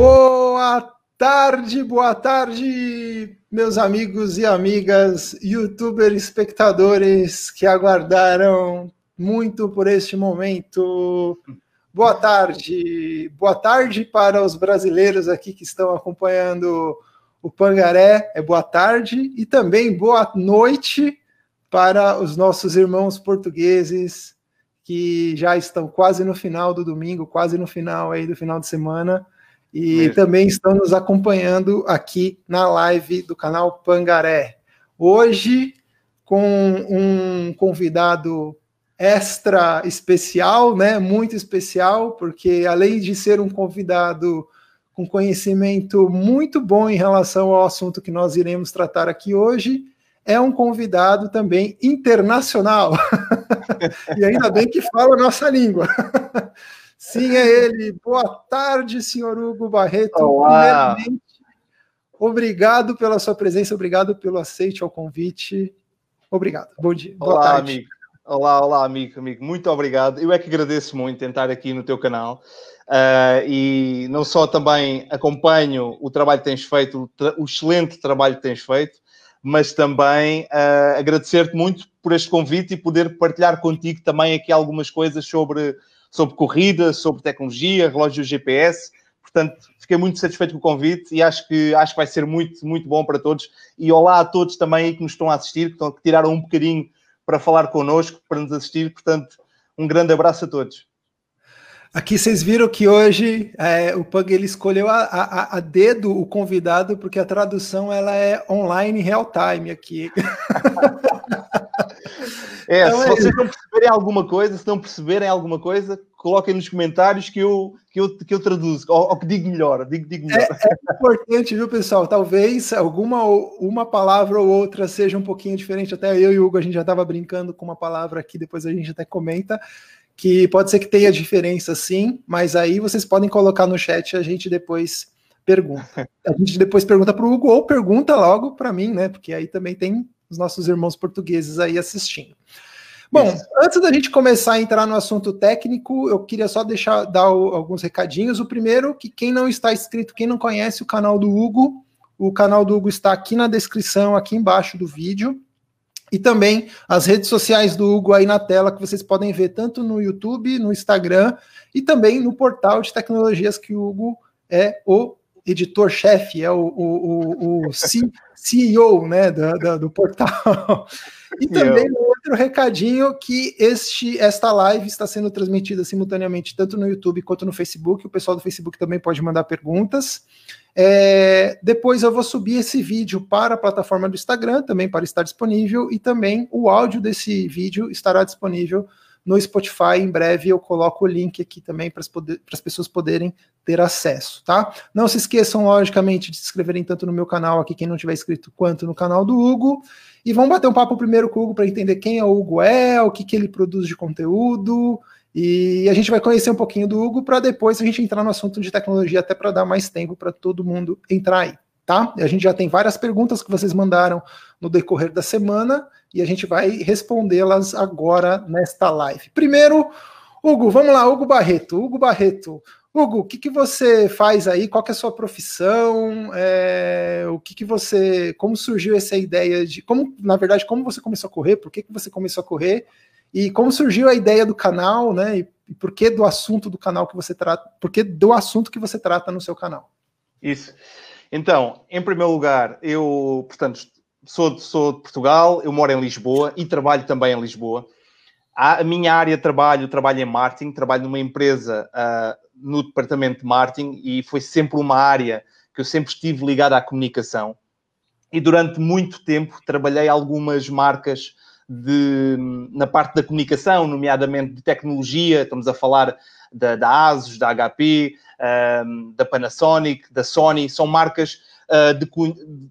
Boa tarde, boa tarde, meus amigos e amigas, youtuber espectadores que aguardaram muito por este momento. Boa tarde, boa tarde para os brasileiros aqui que estão acompanhando o Pangaré, é boa tarde, e também boa noite para os nossos irmãos portugueses que já estão quase no final do domingo, quase no final aí do final de semana, e Mesmo. também estão nos acompanhando aqui na live do canal Pangaré. Hoje, com um convidado extra especial, né? Muito especial, porque além de ser um convidado com conhecimento muito bom em relação ao assunto que nós iremos tratar aqui hoje, é um convidado também internacional. e ainda bem que fala a nossa língua. Sim, é ele. Boa tarde, senhor Hugo Barreto. Olá. obrigado pela sua presença, obrigado pelo aceite ao convite. Obrigado. Bom dia. Boa olá, tarde. amigo. Olá, olá, amigo, amigo. Muito obrigado. Eu é que agradeço muito estar aqui no teu canal. Uh, e não só também acompanho o trabalho que tens feito, o, o excelente trabalho que tens feito, mas também uh, agradecer-te muito por este convite e poder partilhar contigo também aqui algumas coisas sobre, sobre corrida, sobre tecnologia, relógio GPS. Portanto, fiquei muito satisfeito com o convite e acho que, acho que vai ser muito, muito bom para todos. E olá a todos também que nos estão a assistir, que, tiraram um bocadinho para falar connosco, para nos assistir. Portanto, um grande abraço a todos. Aqui vocês viram que hoje é, o Pug ele escolheu a, a, a, dedo o convidado porque a tradução ela é online real time aqui. É, então, se é vocês não perceberem alguma coisa, se não perceberem alguma coisa, coloquem nos comentários que eu, que eu, que eu traduzo, ou, ou que digo melhor, digo, digo melhor. É, é, importante, viu, pessoal? Talvez alguma uma palavra ou outra seja um pouquinho diferente. Até eu e o Hugo, a gente já estava brincando com uma palavra aqui, depois a gente até comenta que pode ser que tenha diferença sim, mas aí vocês podem colocar no chat a gente depois pergunta. A gente depois pergunta para o Hugo ou pergunta logo para mim, né? Porque aí também tem os nossos irmãos portugueses aí assistindo. Bom, antes da gente começar a entrar no assunto técnico, eu queria só deixar dar o, alguns recadinhos. O primeiro, que quem não está inscrito, quem não conhece o canal do Hugo, o canal do Hugo está aqui na descrição, aqui embaixo do vídeo. E também as redes sociais do Hugo aí na tela, que vocês podem ver tanto no YouTube, no Instagram e também no portal de tecnologias que o Hugo é o editor-chefe, é o, o, o, o CEO né, do, do, do portal. E também outro recadinho que este, esta live está sendo transmitida simultaneamente tanto no YouTube quanto no Facebook. O pessoal do Facebook também pode mandar perguntas. É, depois eu vou subir esse vídeo para a plataforma do Instagram, também para estar disponível, e também o áudio desse vídeo estará disponível no Spotify. Em breve eu coloco o link aqui também para as, pessoas poderem ter acesso, tá? Não se esqueçam, logicamente, de se inscreverem tanto no meu canal aqui, quem não tiver inscrito, quanto no canal do Hugo. E vamos bater um papo primeiro com o Hugo para entender quem é o Hugo é, o que, que ele produz de conteúdo e a gente vai conhecer um pouquinho do Hugo para depois a gente entrar no assunto de tecnologia, até para dar mais tempo para todo mundo entrar aí, tá? A gente já tem várias perguntas que vocês mandaram no decorrer da semana e a gente vai respondê-las agora nesta live. Primeiro, Hugo, vamos lá, Hugo Barreto. Hugo Barreto, Hugo, o que, que você faz aí? Qual é a sua profissão? É, o que, que você. Como surgiu essa ideia de. Como, na verdade, como você começou a correr? Por que, que você começou a correr? E como surgiu a ideia do canal, né? E, e por que do assunto do canal que você trata, por que do assunto que você trata no seu canal? Isso. Então, em primeiro lugar, eu, portanto, sou, sou de Portugal, eu moro em Lisboa e trabalho também em Lisboa. A minha área de trabalho, trabalho em marketing, trabalho numa empresa uh, no departamento de marketing e foi sempre uma área que eu sempre estive ligada à comunicação. E durante muito tempo trabalhei algumas marcas de, na parte da comunicação, nomeadamente de tecnologia, estamos a falar da, da ASUS, da HP, um, da Panasonic, da Sony, são marcas uh, de,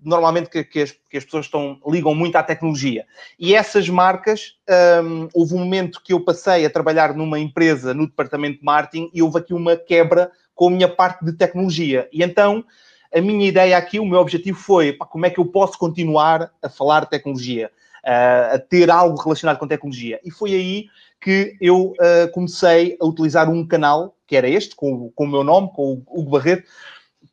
normalmente que, que, as, que, as, pessoas estão, ligam muito à tecnologia. E essas marcas, um, houve um momento que eu passei a trabalhar numa empresa no departamento de marketing e houve aqui uma quebra com a minha parte de tecnologia. E então a minha ideia aqui, o meu objetivo foi pá, como é que eu posso continuar a falar tecnologia? a ter algo relacionado com tecnologia. E foi aí que eu uh, comecei a utilizar um canal, que era este, com, com o meu nome, com o Hugo Barreto,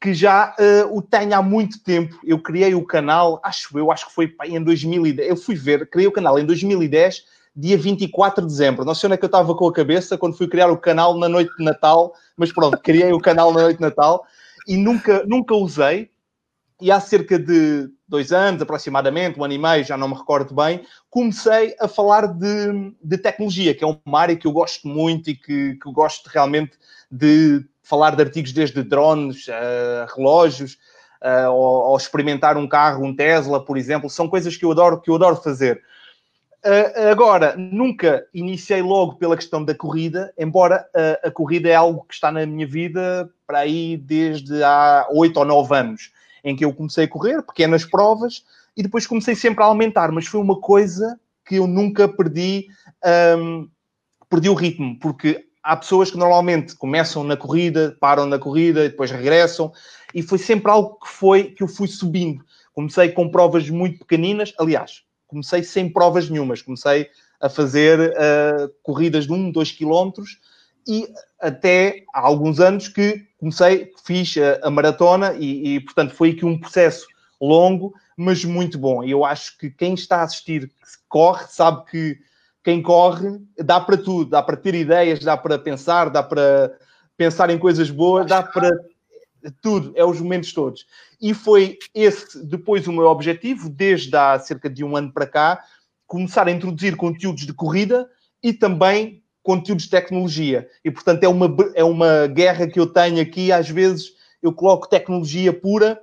que já uh, o tenho há muito tempo. Eu criei o canal, acho eu, acho que foi em 2010. Eu fui ver, criei o canal em 2010, dia 24 de dezembro. Não sei onde é que eu estava com a cabeça quando fui criar o canal na noite de Natal, mas pronto, criei o canal na noite de Natal e nunca, nunca usei. E há cerca de dois anos, aproximadamente, um ano e meio, já não me recordo bem, comecei a falar de, de tecnologia, que é uma área que eu gosto muito e que, que gosto realmente de falar de artigos desde drones, uh, relógios, uh, ou, ou, experimentar um carro, um Tesla, por exemplo, são coisas que eu adoro, que eu adoro fazer. Uh, agora, nunca iniciei logo pela questão da corrida, embora a corrida é algo que está na minha vida para aí desde há oito ou nove anos, em que eu comecei a correr, pequenas provas, e depois comecei sempre a aumentar, mas foi uma coisa que eu nunca perdi, um, perdi o ritmo, porque há pessoas que normalmente começam na corrida, param na corrida e depois regressam, e foi sempre algo que foi que eu fui subindo. Comecei com provas muito pequeninas, aliás, comecei sem provas nenhumas, comecei a fazer uh, corridas de 1, 2 quilómetros e até há alguns anos que comecei, fiz a, a maratona e, e, portanto, foi aqui um processo longo, mas muito bom. Eu acho que quem está a assistir, corre, sabe que quem corre dá para tudo, dá para ter ideias, dá para pensar, dá para pensar em coisas boas, dá para tudo, é os momentos todos. E foi esse depois o meu objetivo, desde há cerca de um ano para cá, começar a introduzir conteúdos de corrida e também conteúdos de tecnologia. E portanto é uma, é uma guerra que eu tenho aqui, às vezes eu coloco tecnologia pura,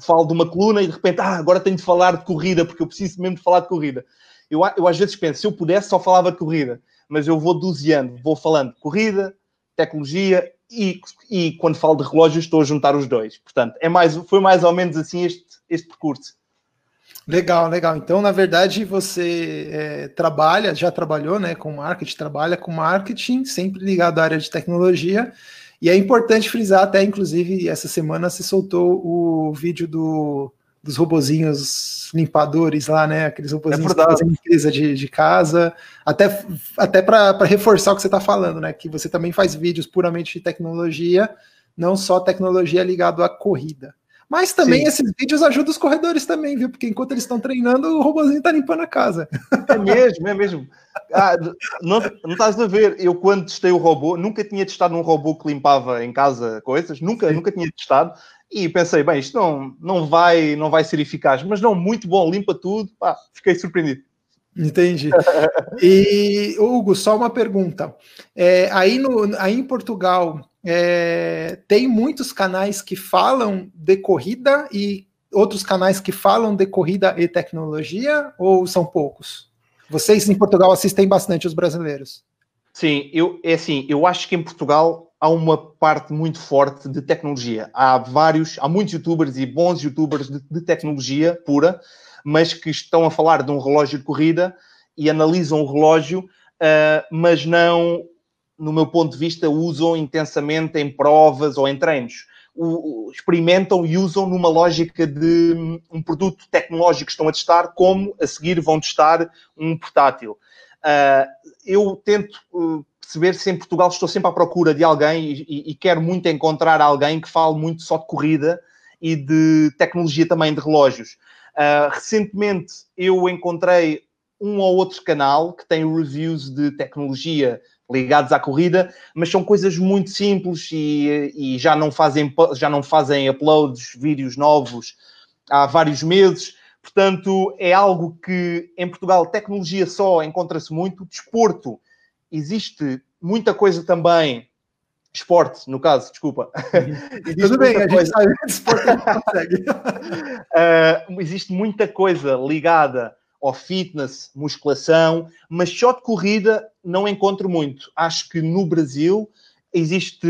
falo de uma coluna e de repente, ah, agora tenho de falar de corrida, porque eu preciso mesmo de falar de corrida. Eu, eu às vezes penso, se eu pudesse, só falava de corrida, mas eu vou doseando, vou falando de corrida, tecnologia e, e quando falo de relógios estou a juntar os dois. Portanto, é mais, foi mais ou menos assim este, este percurso. Legal, legal. Então, na verdade, você é, trabalha, já trabalhou né, com marketing, trabalha com marketing, sempre ligado à área de tecnologia. E é importante frisar, até inclusive, essa semana se soltou o vídeo do dos robozinhos limpadores lá, né? Aqueles robozinhos é que fazem limpeza de, de casa. Até, até para reforçar o que você está falando, né? Que você também faz vídeos puramente de tecnologia, não só tecnologia ligado à corrida. Mas também Sim. esses vídeos ajudam os corredores também, viu? Porque enquanto eles estão treinando, o robozinho está limpando a casa. É mesmo, é mesmo. Ah, não, não estás a ver, eu quando testei o robô, nunca tinha testado um robô que limpava em casa coisas, nunca, nunca tinha testado. E pensei, bem, isto não, não, vai, não vai ser eficaz, mas não, muito bom, limpa tudo. Pá, fiquei surpreendido. Entendi. E, Hugo, só uma pergunta. É, aí, no, aí em Portugal, é, tem muitos canais que falam de corrida e outros canais que falam de corrida e tecnologia, ou são poucos? Vocês em Portugal assistem bastante os brasileiros. Sim, eu, é assim, eu acho que em Portugal há uma parte muito forte de tecnologia. Há vários, há muitos youtubers e bons youtubers de, de, tecnologia pura, mas que estão a falar de um relógio de corrida e analisam o relógio, uh, mas não, no meu ponto de vista, usam intensamente em provas ou em treinos. O, experimentam e usam numa lógica de um produto tecnológico que estão a testar, como a seguir vão testar um portátil. Uh, eu tento uh, perceber se em Portugal estou sempre à procura de alguém e, e, e, quero muito encontrar alguém que fale muito só de corrida e de tecnologia também de relógios. Uh, recentemente eu encontrei um ou outro canal que tem reviews de tecnologia ligados à corrida, mas são coisas muito simples e, e já, não fazem, já não fazem uploads, vídeos novos há vários meses. Portanto, é algo que em Portugal tecnologia só encontra-se muito, desporto existe muita coisa também. Esporte, no caso, desculpa. Tudo bem, a gente sabe que esporte consegue. uh, existe muita coisa ligada ao fitness, musculação, mas só de corrida não encontro muito. Acho que no Brasil existe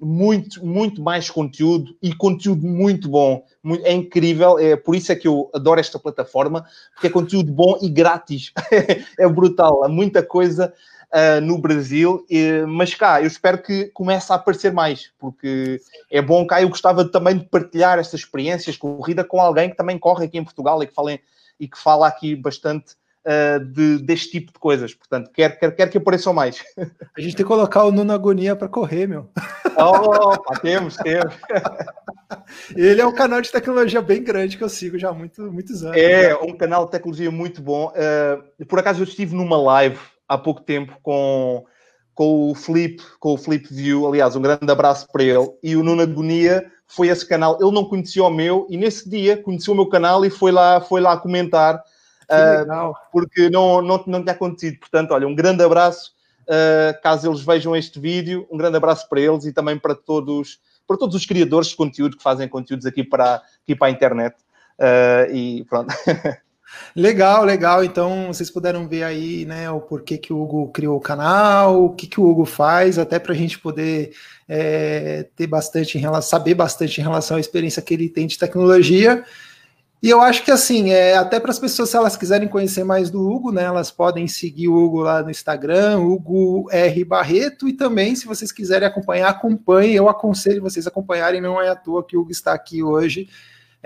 muito, muito mais conteúdo e conteúdo muito bom. É incrível, é por isso é que eu adoro esta plataforma, porque é conteúdo bom e grátis. é brutal, há muita coisa uh, no Brasil, mas cá eu espero que comece a aparecer mais, porque é bom cá. Eu gostava também de partilhar estas experiências corrida com alguém que também corre aqui em Portugal e que, fale, e que fala aqui bastante uh, de, deste tipo de coisas. Portanto, quero, quero, quero que apareçam mais. A gente tem que colocar o Nuno Agonia para correr, meu. Oh, pá, temos, temos. Ele é um canal de tecnologia bem grande que eu sigo já há muito, muitos anos. É, um canal de tecnologia muito bom. Uh, por acaso eu estive numa live há pouco tempo com, com o Flip, com o Flip View, aliás, um grande abraço para ele, e o Nuno Agonia foi esse canal. Ele não conhecia o meu e nesse dia conheceu o meu canal e foi lá, foi lá comentar. Uh, porque não, não, não tinha acontecido. Portanto, olha, um grande abraço. Uh, caso eles vejam este vídeo, um grande abraço para eles e também para todos, para todos os criadores de conteúdo que fazem conteúdos aqui para, aqui para a internet. Uh, e pronto. Legal, legal. Então vocês puderam ver aí, né, o porquê que o Hugo criou o canal, o que, que o Hugo faz, até para a gente poder é, ter bastante em relação, saber bastante em relação à experiência que ele tem de tecnologia. E eu acho que assim, é, até para as pessoas, se elas quiserem conhecer mais do Hugo, né, elas podem seguir o Hugo lá no Instagram, Hugo R Barreto, e também, se vocês quiserem acompanhar, acompanhem. Eu aconselho vocês a acompanharem, não é à toa que o Hugo está aqui hoje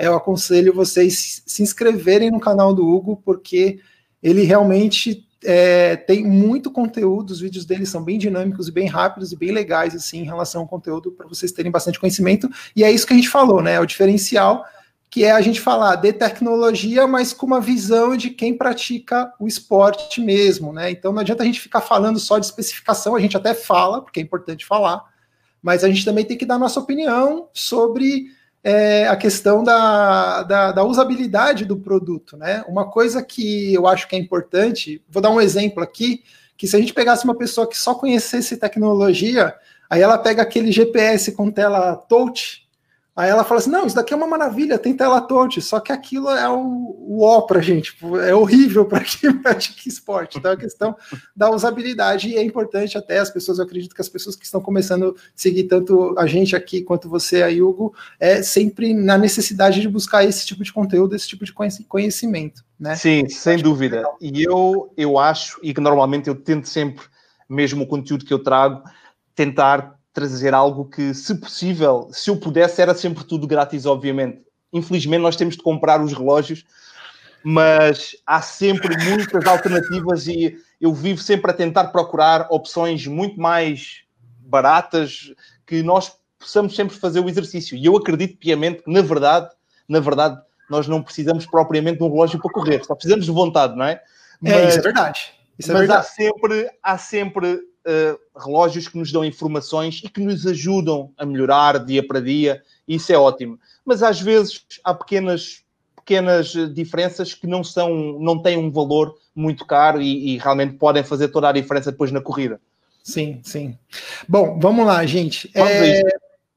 eu aconselho vocês se inscreverem no canal do Hugo, porque ele realmente é, tem muito conteúdo, os vídeos dele são bem dinâmicos e bem rápidos e bem legais, assim, em relação ao conteúdo, para vocês terem bastante conhecimento. E é isso que a gente falou, né? É o diferencial, que é a gente falar de tecnologia, mas com uma visão de quem pratica o esporte mesmo, né? Então não adianta a gente ficar falando só de especificação, a gente até fala, porque é importante falar, mas a gente também tem que dar nossa opinião sobre é a questão da, da, da, usabilidade do produto, né? Uma coisa que eu acho que é importante, vou dar um exemplo aqui, que se a gente pegasse uma pessoa que só conhecesse tecnologia, aí ela pega aquele GPS com tela touch, Aí ela fala assim: não, isso daqui é uma maravilha, tem tela touch, só que aquilo é o, o ó pra gente, tipo, é horrível para quem pratica esporte. Então, a questão da usabilidade e é importante até as pessoas, eu acredito que as pessoas que estão começando a seguir tanto a gente aqui quanto você aí, Hugo, é sempre na necessidade de buscar esse tipo de conteúdo, esse tipo de conhecimento. Né? Sim, sem dúvida. E eu, eu acho, e que normalmente eu tento sempre, mesmo o conteúdo que eu trago, tentar trazer algo que, se possível, se eu pudesse, era sempre tudo grátis, obviamente. Infelizmente, nós temos de comprar os relógios, mas há sempre muitas alternativas e eu vivo sempre a tentar procurar opções muito mais baratas que nós possamos sempre fazer o exercício. E eu acredito piamente que, na verdade, na verdade, nós não precisamos propriamente de um relógio para correr, só precisamos de vontade, não é? Mas, é, isso é verdade. Isso é mas verdade. há sempre, há sempre uh, relógios que nos dão informações e que nos ajudam a melhorar dia para dia, e isso é ótimo. Mas às vezes há pequenas, pequenas diferenças que não, são, não têm um valor muito caro e, e realmente podem fazer toda a diferença depois na corrida. Sim, sim. Bom, vamos lá, gente. Vamos é,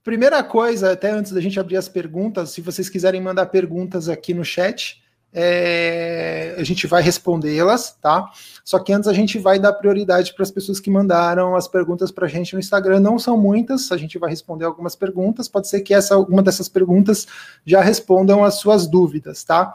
primeira coisa, até antes da gente abrir as perguntas, se vocês quiserem mandar perguntas aqui no chat, é, a gente vai respondê-las, tá? Só que antes a gente vai dar prioridade para as pessoas que mandaram as perguntas para a gente no Instagram. Não são muitas, a gente vai responder algumas perguntas. Pode ser que essa, alguma dessas perguntas já respondam as suas dúvidas, tá?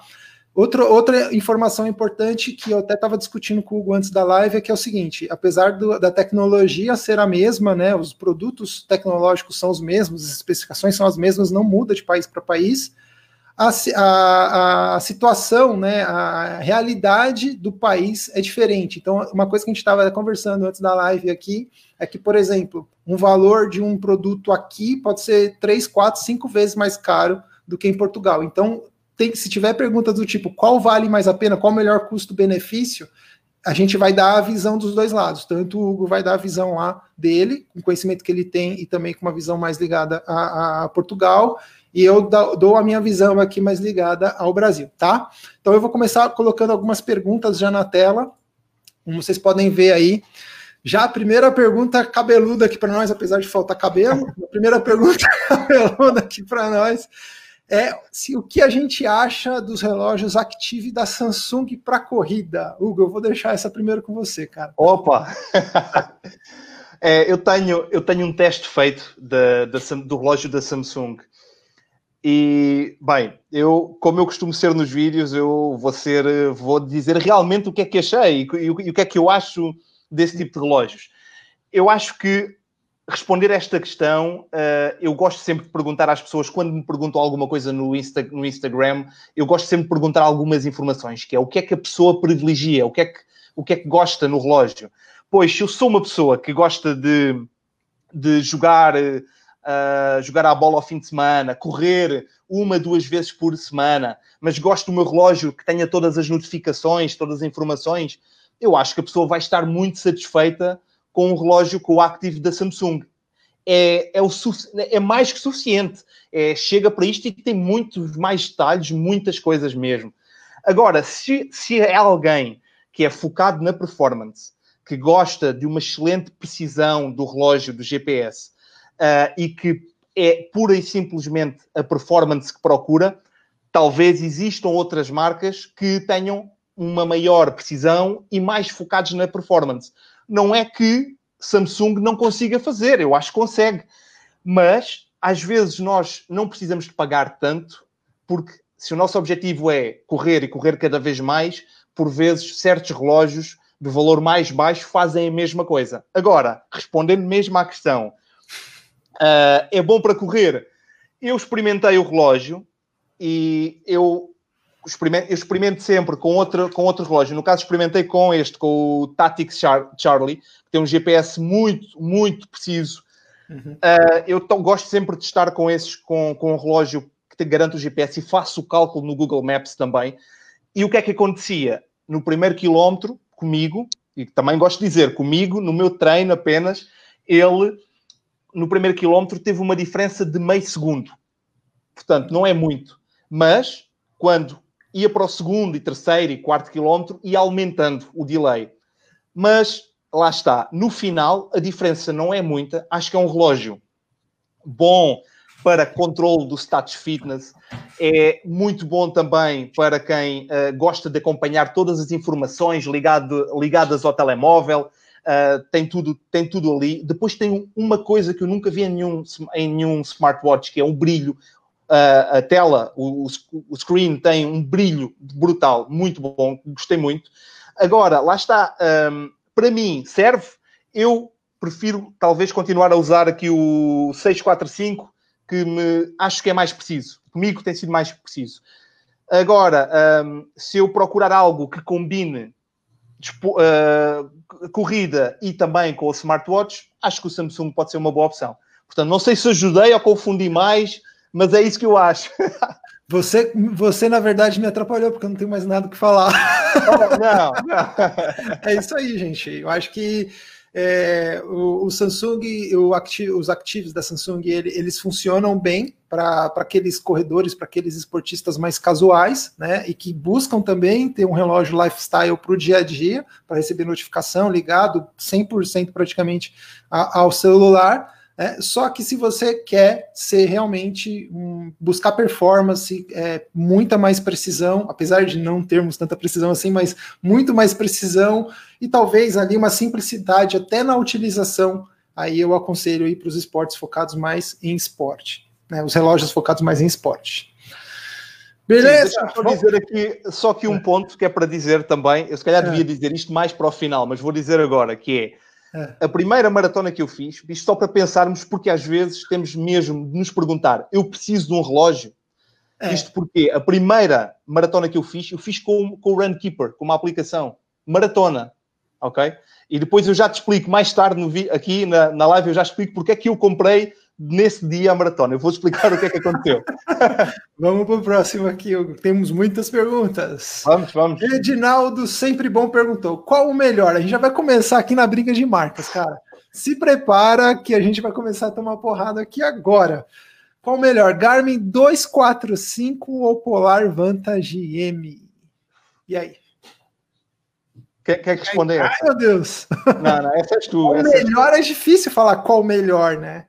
Outra, outra informação importante que eu até estava discutindo com o Hugo antes da live é que é o seguinte: apesar do, da tecnologia ser a mesma, né, os produtos tecnológicos são os mesmos, as especificações são as mesmas, não muda de país para país a, a, a, situação, né, a realidade do país é diferente. Então, uma coisa que a gente estava conversando antes da live aqui é que, por exemplo, um valor de um produto aqui pode ser três, quatro, cinco vezes mais caro do que em Portugal. Então, tem, se tiver perguntas do tipo qual vale mais a pena, qual o melhor custo-benefício, a gente vai dar a visão dos dois lados. Tanto o Hugo vai dar a visão lá dele, com o conhecimento que ele tem, e também com uma visão mais ligada a, a Portugal, e eu dou a minha visão aqui mais ligada ao Brasil, tá? Então eu vou começar colocando algumas perguntas já na tela, como vocês podem ver aí. Já a primeira pergunta cabeluda aqui para nós, apesar de faltar cabelo, a primeira pergunta cabeluda aqui para nós é se o que a gente acha dos relógios Active da Samsung para corrida. Hugo, eu vou deixar essa primeiro com você, cara. Opa! é, eu, tenho, eu tenho um teste feito da, da, do relógio da Samsung e, bem, eu, como eu costumo ser nos vídeos, eu vou ser, vou dizer realmente o que é que achei e, e, o que é que eu acho desse tipo de relógios. Eu acho que responder a esta questão, uh, eu gosto sempre de perguntar às pessoas, quando me perguntam alguma coisa no, Insta, no Instagram, eu gosto sempre de perguntar algumas informações, que é o que é que a pessoa privilegia, o que é que, o que, é que gosta no relógio. Pois, eu sou uma pessoa que gosta de, de jogar... Uh, jogar a bola ao fim de semana, correr uma, duas vezes por semana, mas gosto do meu relógio que tenha todas as notificações, todas as informações, eu acho que a pessoa vai estar muito satisfeita com o relógio com o Active da Samsung. É, é, o, é mais que suficiente. É, chega para isto e tem muitos mais detalhes, muitas coisas mesmo. Agora, se, se é alguém que é focado na performance, que gosta de uma excelente precisão do relógio, do GPS, uh, e que é pura e simplesmente a performance que procura, talvez existam outras marcas que tenham uma maior precisão e mais focados na performance. Não é que Samsung não consiga fazer, eu acho que consegue, mas às vezes nós não precisamos de pagar tanto, porque se o nosso objetivo é correr e correr cada vez mais, por vezes certos relógios de valor mais baixo fazem a mesma coisa. Agora, respondendo mesmo à questão, Uh, é bom para correr. Eu experimentei o relógio e eu experimento, eu experimento sempre com outro, com outro relógio. No caso, experimentei com este, com o Tactics Char Charlie, que tem um GPS muito, muito preciso. Uhum. Uh, eu tão, gosto sempre de estar com esses, com, com um relógio que te garante o GPS e faço o cálculo no Google Maps também. E o que é que acontecia? No primeiro quilómetro, comigo, e também gosto de dizer, comigo, no meu treino apenas, ele no primeiro quilómetro teve uma diferença de meio segundo. Portanto, não é muito. Mas, quando ia para o segundo e terceiro e quarto quilómetro, ia aumentando o delay. Mas, lá está. No final, a diferença não é muita. Acho que é um relógio bom para controle do status fitness. É muito bom também para quem uh, gosta de acompanhar todas as informações ligado, ligadas ao telemóvel. Uh, tem, tudo, tem tudo ali. Depois tem uma coisa que eu nunca vi em nenhum, em nenhum smartwatch, que é um brilho. Uh, a tela, o, o, screen tem um brilho brutal, muito bom, gostei muito. Agora, lá está, um, para mim, serve. Eu prefiro talvez continuar a usar aqui o 645, que me acho que é mais preciso. Comigo tem sido mais preciso. Agora, um, se eu procurar algo que combine uh, corrida e também com o smartwatch, acho que o Samsung pode ser uma boa opção. Portanto, não sei se ajudei ou confundi mais, mas é isso que eu acho. Você, você na verdade, me atrapalhou, porque eu não tenho mais nada que falar. Não, não. É isso aí, gente. Eu acho que é, o, o, Samsung, o acti os ativos da Samsung, ele, eles funcionam bem para aqueles corredores, para aqueles esportistas mais casuais, né? E que buscam também ter um relógio lifestyle para o dia a dia, para receber notificação ligado 100% praticamente a, ao celular. É, só que se você quer ser realmente um, buscar performance, é, muita mais precisão, apesar de não termos tanta precisão assim, mas muito mais precisão e talvez ali uma simplicidade até na utilização, aí eu aconselho ir para os esportes focados mais em esporte, né, os relógios focados mais em esporte. Beleza. Sim, eu dizer aqui só que um é. ponto que é para dizer também, eu se calhar devia é. dizer isto mais para o final, mas vou dizer agora que é. A primeira maratona que eu fiz, isto só para pensarmos, porque às vezes temos mesmo de nos perguntar: eu preciso de um relógio? É. Isto porque a primeira maratona que eu fiz, eu fiz com, com o Runkeeper, com uma aplicação. Maratona, ok? E depois eu já te explico mais tarde no, aqui na, na live, eu já explico porque é que eu comprei nesse dia a maratona. Eu vou explicar o que é que aconteceu. vamos para o próximo aqui, temos muitas perguntas. Vamos, vamos. Edinaldo, sempre bom, perguntou: qual o melhor? A gente já vai começar aqui na briga de marcas, cara. Se prepara que a gente vai começar a tomar porrada aqui agora. Qual o melhor? Garmin 245 ou Polar Vantage M? E aí? Quer, quer responder Ai, essa? Meu Deus. Não, não, essa é tu. O melhor é difícil falar qual o melhor, né?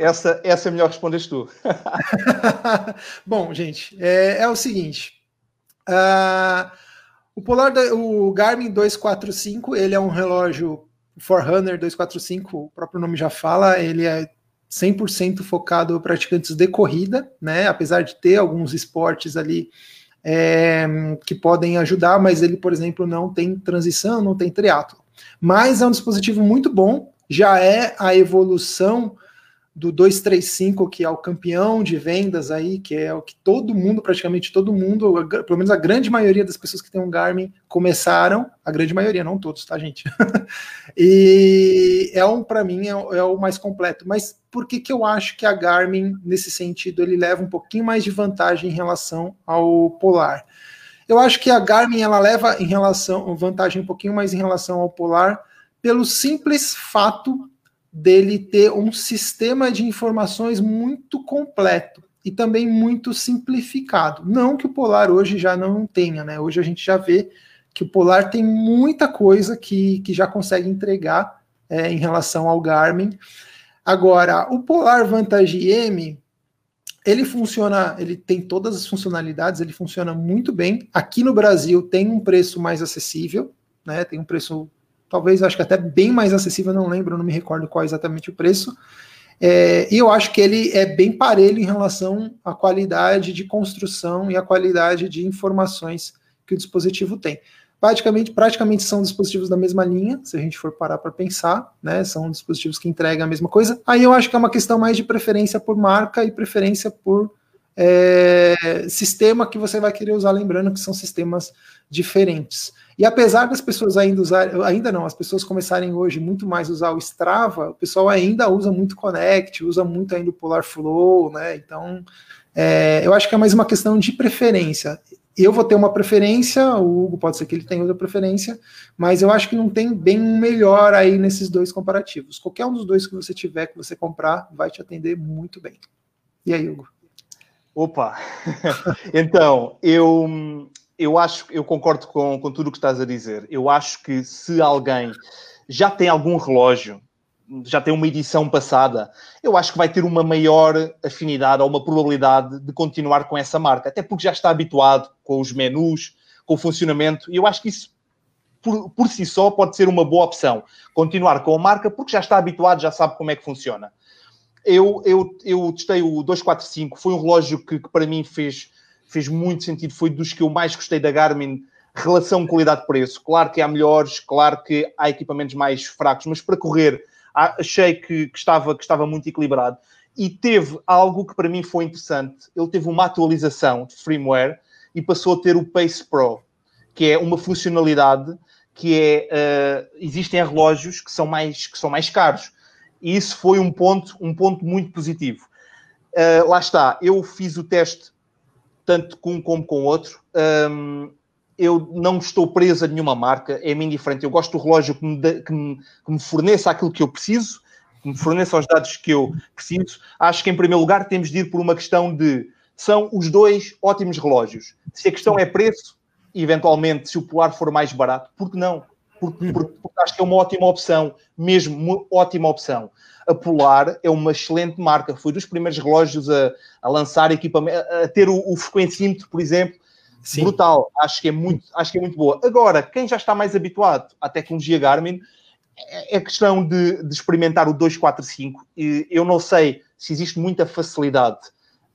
Essa, essa é melhor responderes tu. Bom, gente, é, é o seguinte. Uh, o Polar, o Garmin 245, ele é um relógio Forerunner 245, o próprio nome já fala, ele é 100% focado em praticantes de corrida, né? Apesar de ter alguns esportes ali é, que podem ajudar, mas ele, por exemplo, não tem transição, não tem triatlo. Mas é um dispositivo muito bom, já é a evolução do 235, que é o campeão de vendas aí, que é o que todo mundo, praticamente todo mundo, pelo menos a grande maioria das pessoas que têm um Garmin começaram, a grande maioria, não todos, tá, gente? e é um, para mim, é, é, o mais completo. Mas por que, que eu acho que a Garmin, nesse sentido, ele leva um pouquinho mais de vantagem em relação ao Polar? Eu acho que a Garmin ela leva em relação vantagem um pouquinho mais em relação ao Polar pelo simples fato dele ter um sistema de informações muito completo e também muito simplificado. Não que o Polar hoje já não tenha, né? Hoje a gente já vê que o Polar tem muita coisa que, que já consegue entregar é, em relação ao Garmin. Agora, o Polar Vantage M, ele funciona, ele tem todas as funcionalidades, ele funciona muito bem. Aqui no Brasil tem um preço mais acessível, né? Tem um preço talvez acho que até bem mais acessível, não lembro, não me recordo qual é exatamente o preço. É, e eu acho que ele é bem parelho em relação à qualidade de construção e à qualidade de informações que o dispositivo tem. Praticamente, praticamente são dispositivos da mesma linha, se a gente for parar para pensar, né? São dispositivos que entregam a mesma coisa. Aí eu acho que é uma questão mais de preferência por marca e preferência por é, sistema que você vai querer usar, lembrando que são sistemas diferentes. E apesar das pessoas ainda usarem, ainda não, as pessoas começarem hoje muito mais a usar o Strava, o pessoal ainda usa muito Connect, usa muito ainda o Polar Flow, né? Então, é, eu acho que é mais uma questão de preferência. Eu vou ter uma preferência, o Hugo pode ser que ele tenha outra preferência, mas eu acho que não tem bem melhor aí nesses dois comparativos. Qualquer um dos dois que você tiver, que você comprar, vai te atender muito bem. E aí, Hugo? Opa! então, eu, eu acho, eu concordo com, com tudo o que estás a dizer. Eu acho que se alguém já tem algum relógio, já tem uma edição passada, eu acho que vai ter uma maior afinidade ou uma probabilidade de continuar com essa marca, até porque já está habituado com os menus, com o funcionamento, e eu acho que isso por, por si só pode ser uma boa opção. Continuar com a marca porque já está habituado, já sabe como é que funciona. Eu, eu, eu testei o 245, foi um relógio que, que para mim fez fez muito sentido, foi dos que eu mais gostei da Garmin, relação qualidade-preço. Claro que há melhores, claro que há equipamentos mais fracos, mas para correr achei que, que, estava, que estava muito equilibrado. E teve algo que para mim foi interessante. Ele teve uma atualização de firmware e passou a ter o Pace Pro, que é uma funcionalidade que é uh, existem relógios que são mais que são mais caros e isso foi um ponto um ponto muito positivo uh, lá está eu fiz o teste tanto com um como com outro. Um, eu não estou preso a nenhuma marca, é-me indiferente. Eu gosto do relógio que me, de, que, me, que me, forneça aquilo que eu preciso, que me forneça os dados que eu preciso. Acho que, em primeiro lugar, temos de ir por uma questão de são os dois ótimos relógios. Se a questão é preço, eventualmente, se o Polar for mais barato, por que não? Porque, porque, porque acho que é uma ótima opção, mesmo uma ótima opção a Polar é uma excelente marca, foi dos primeiros relógios a, a lançar equipamento, a, a ter o, o, frequencímetro, por exemplo, Sim. brutal. Acho que, é muito, acho que é muito boa. Agora, quem já está mais habituado à tecnologia Garmin, é, é questão de, de experimentar o 245. E eu não sei se existe muita facilidade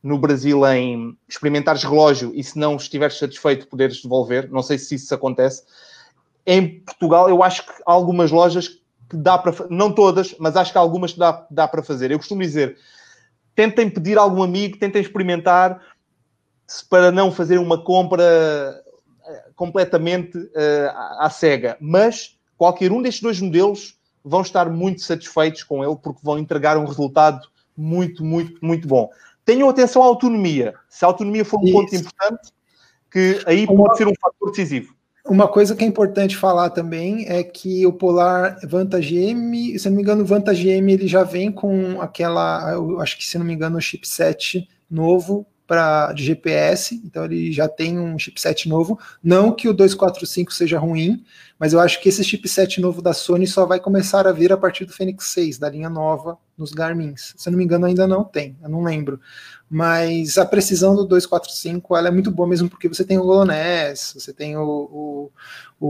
no Brasil em experimentares relógio e se não estiveres satisfeito poderes devolver. Não sei se isso acontece. Em Portugal, eu acho que há algumas lojas que dá para não todas, mas acho que há algumas que dá, dá para fazer. Eu costumo dizer: tentem pedir a algum amigo, tentem experimentar para não fazer uma compra eh, completamente uh, à cega. Mas qualquer um destes dois modelos vão estar muito satisfeitos com ele porque vão entregar um resultado muito, muito, muito bom. Tenham atenção à autonomia. Se a autonomia for um Isso. ponto importante, que aí pode ser um fator decisivo. Uma coisa que é importante falar também é que o Polar Vantage M, se não me engano, o Vantage M ele já vem com aquela, eu acho que se não me engano, o chipset novo para de GPS, então ele já tem um chipset novo. Não que o 245 seja ruim, mas eu acho que esse chipset novo da Sony só vai começar a vir a partir do Fênix 6, da linha nova nos Garmins. Se eu não me engano, ainda não tem, eu não lembro. Mas a precisão do 245 ela é muito boa mesmo porque você tem o GLONASS, você tem o, o,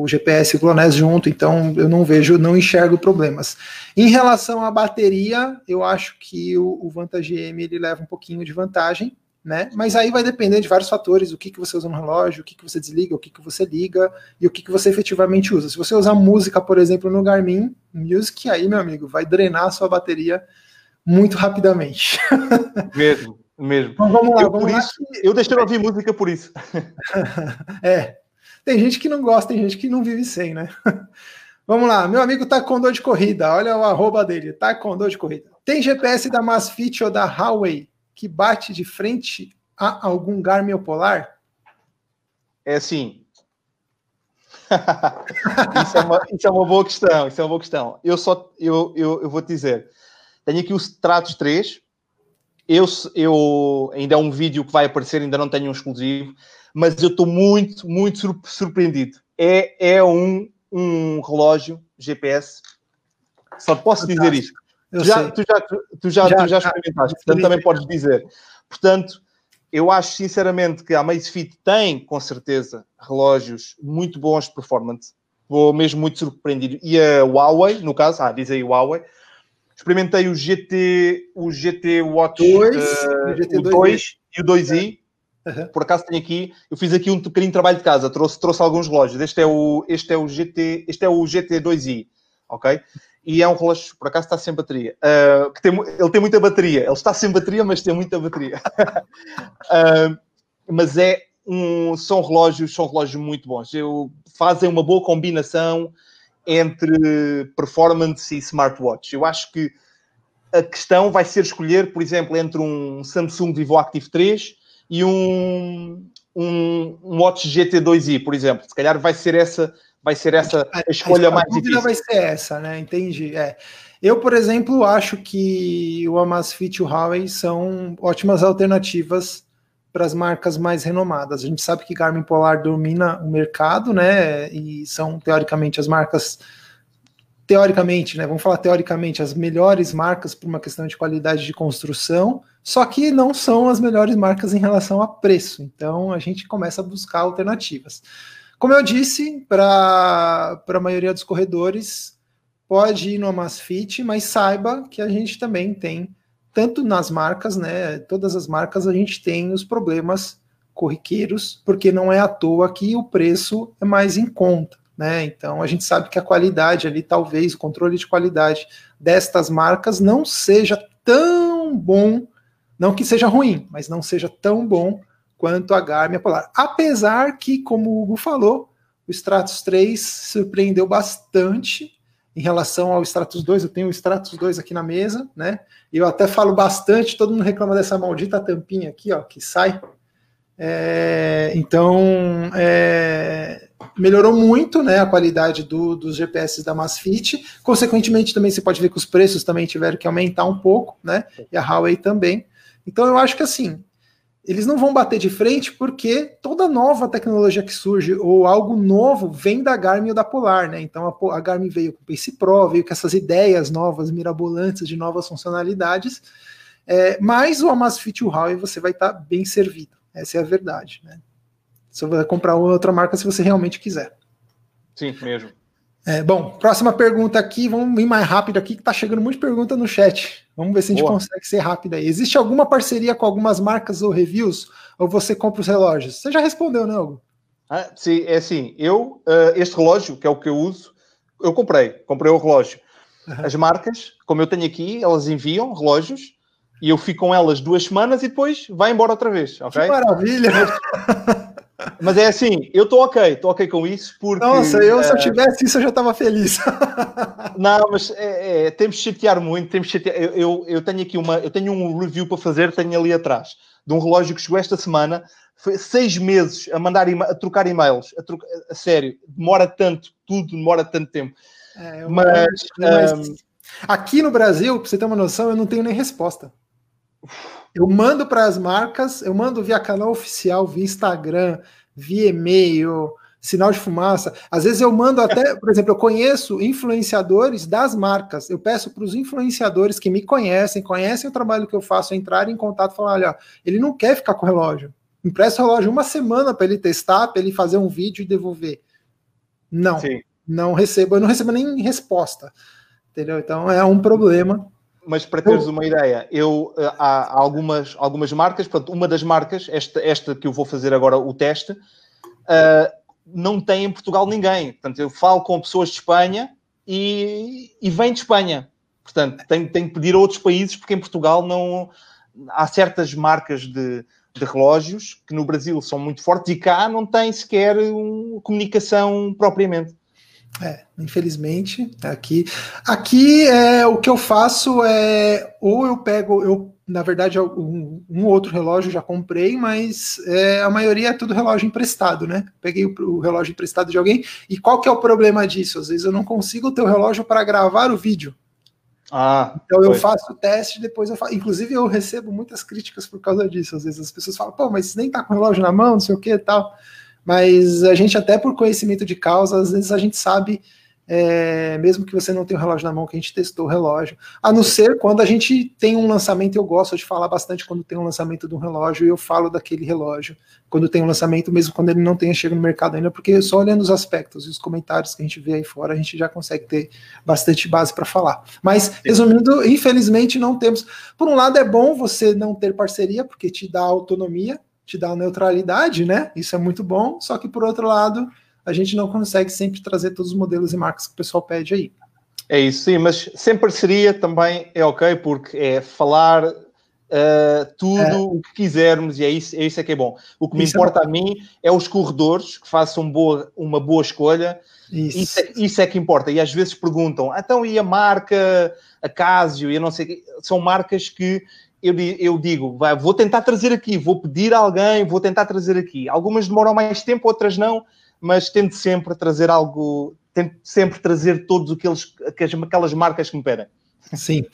o GPS e o GLONASS junto, então eu não vejo, não enxergo problemas. Em relação à bateria, eu acho que o, o Vantage M ele leva um pouquinho de vantagem, né? Mas aí vai depender de vários fatores, o que, que você usa no relógio, o que, que você desliga, o que, que você liga e o que, que você efetivamente usa. Se você usar música, por exemplo, no Garmin Music, aí, meu amigo, vai drenar a sua bateria muito rapidamente. Mesmo, mesmo. Então, vamos lá, eu, vamos lá. Isso, eu deixei de ouvir música por isso. é. Tem gente que não gosta, tem gente que não vive sem, né? Vamos lá, meu amigo Taekwondo de corrida, olha o arroba dele, Taekwondo de corrida. Tem GPS da Masfit ou da Huawei que bate de frente a algum Garmin Polar? É assim. isso, é uma, isso, é uma, boa questão, isso é uma boa questão. Eu só, eu, eu, eu vou te dizer, tenho aqui o Stratos 3, eu, eu, ainda é um vídeo que vai aparecer, ainda não tenho um exclusivo, mas eu estou muito, muito surpreendido. É, é um um relógio GPS. Só posso dizer isto. Tu já, tu já, tu já, já, tu já experimentaste, portanto também podes dizer. Portanto, eu acho sinceramente que a Amazfit tem, com certeza, relógios muito bons de performance. Vou mesmo muito surpreendido. E a Huawei, no caso, ah, diz aí Huawei, experimentei o GT, o GT Watch 2, uh, o, GT 2 e o 2i. Uhum. Por acaso tenho aqui, eu fiz aqui um pequenino trabalho de casa, trouxe, trouxe alguns relógios. Este é o, este é o GT, este é o GT2i, ok? E é um relógio, por acaso está sem bateria. Uh, que tem, ele tem muita bateria. Ele está sem bateria, mas tem muita bateria. uh, mas é um, são relógios, são relógios muito bons. Eu, fazem uma boa combinação entre performance e smartwatch. Eu acho que a questão vai ser escolher, por exemplo, entre um Samsung Vivo Active 3 e um, um, um Watch GT2i, por exemplo. Se calhar vai ser essa, vai ser essa a escolha a mais difícil. vai ser essa, né? Entendi. É. Eu, por exemplo, acho que o Amazfit e o Huawei são ótimas alternativas para as marcas mais renomadas. A gente sabe que Garmin Polar domina o mercado, né? E são teoricamente as marcas teoricamente, né? Vamos falar teoricamente as melhores marcas por uma questão de qualidade de construção só que não são as melhores marcas em relação a preço. Então a gente começa a buscar alternativas. Como eu disse, para a maioria dos corredores, pode ir no Amazfit, mas saiba que a gente também tem, tanto nas marcas, né? Todas as marcas a gente tem os problemas corriqueiros, porque não é à toa que o preço é mais em conta. Né? Então a gente sabe que a qualidade ali, talvez, o controle de qualidade destas marcas não seja tão bom não que seja ruim, mas não seja tão bom quanto a Garmin Polar. Apesar que, como o Hugo falou, o Stratos 3 surpreendeu bastante em relação ao Stratos 2. Eu tenho o Stratos 2 aqui na mesa, né? Eu até falo bastante, todo mundo reclama dessa maldita tampinha aqui, ó, que sai. É, então, é, melhorou muito né, a qualidade do, dos GPS da Masfit. Consequentemente, também você pode ver que os preços também tiveram que aumentar um pouco, né? E a Huawei também. Então eu acho que assim, eles não vão bater de frente porque toda nova tecnologia que surge ou algo novo vem da Garmin ou da Polar, né? Então a, a Garmin veio com o Pace Pro, veio com essas ideias novas, mirabolantes de novas funcionalidades, é, mas o Amazfit e você vai estar tá bem servido. Essa é a verdade, né? Você vai comprar outra marca se você realmente quiser. Sim, mesmo. É, bom, próxima pergunta aqui, vamos ir mais rápido aqui, que tá chegando muita pergunta no chat. Vamos ver se a gente Boa. consegue ser rápido aí. Existe alguma parceria com algumas marcas ou reviews? Ou você compra os relógios? Você já respondeu, né, Hugo? Ah, sim, é assim, eu, uh, este relógio, que é o que eu uso, eu comprei, comprei o relógio. Uhum. As marcas, como eu tenho aqui, elas enviam relógios e eu fico com elas duas semanas e depois vai embora outra vez, ok? Que maravilha! Mas é assim, eu estou ok, estou ok com isso, porque... Nossa, eu se eu eh, tivesse isso eu já estava feliz. Não, mas é, é, temos de chatear muito, temos de chatear... Eu, eu, eu, tenho aqui uma... Eu tenho um review para fazer, tenho ali atrás, de um relógio que chegou esta semana, foi seis meses a mandar, a trocar e-mails, a, trocar, a sério, demora tanto, tudo demora tanto tempo. É, mas... Um... Aqui no Brasil, para você ter uma noção, eu não tenho nem resposta. Eu mando para as marcas, eu mando via canal oficial, via Instagram, via e-mail, sinal de fumaça. Às vezes eu mando até, por exemplo, eu conheço influenciadores das marcas. Eu peço para os influenciadores que me conhecem, conhecem o trabalho que eu faço, entrar em contato e falar: olha, ele não quer ficar com o relógio. Empresta o relógio uma semana para ele testar, para ele fazer um vídeo e devolver. Não, Sim. não recebo, eu não recebo nem resposta. Entendeu? Então é um problema mas para teres uma ideia, eu eh, há algumas, algumas marcas, portanto, uma das marcas, esta, esta que eu vou fazer agora o teste, uh, não tem em Portugal ninguém. Portanto, eu falo com pessoas de Espanha e, e vem de Espanha. Portanto, tenho, tenho que pedir a outros países, porque em Portugal não há certas marcas de, de relógios que no Brasil são muito fortes e cá não tem sequer uma comunicação propriamente. É, infelizmente, aqui. Aqui é, o que eu faço é ou eu pego, eu na verdade um, um outro relógio já comprei, mas é, a maioria é tudo relógio emprestado, né? Peguei o, o, relógio emprestado de alguém. E qual que é o problema disso? Às vezes eu não consigo ter o relógio para gravar o vídeo. Ah, então eu faço o teste, depois eu faço. Inclusive, eu recebo muitas críticas por causa disso. Às vezes as pessoas falam, pô, mas nem tá com o relógio na mão, não sei o que e tal. Mas a gente, até por conhecimento de causa, às vezes a gente sabe é, mesmo que você não tenha o relógio na mão, que a gente testou o relógio. A não ser quando a gente tem um lançamento, eu gosto de falar bastante quando tem um lançamento de um relógio, e eu falo daquele relógio quando tem um lançamento, mesmo quando ele não tenha chegado no mercado ainda, porque só olhando os aspectos e os comentários que a gente vê aí fora, a gente já consegue ter bastante base para falar. Mas, resumindo, infelizmente não temos. Por um lado, é bom você não ter parceria, porque te dá autonomia, te dá neutralidade, né? Isso é muito bom, só que por outro lado a gente não consegue sempre trazer todos os modelos e marcas que o pessoal pede aí. É isso, sim, mas sem parceria também é ok, porque é falar uh, tudo é. o que quisermos e é isso, é isso é que é bom. O que me isso é importa é a mim é os corredores que façam boa, uma boa escolha. Isso. Isso, é, isso é que importa. E às vezes perguntam, ah, então e a marca, a Casio, e eu não sei, são marcas que eu, eu digo, vai, vou tentar trazer aqui, vou pedir a alguém, vou tentar trazer aqui. Algumas demoram mais tempo, outras não mas tento sempre trazer algo, tento sempre trazer todos aqueles, aquelas marcas que me pedem. Sim.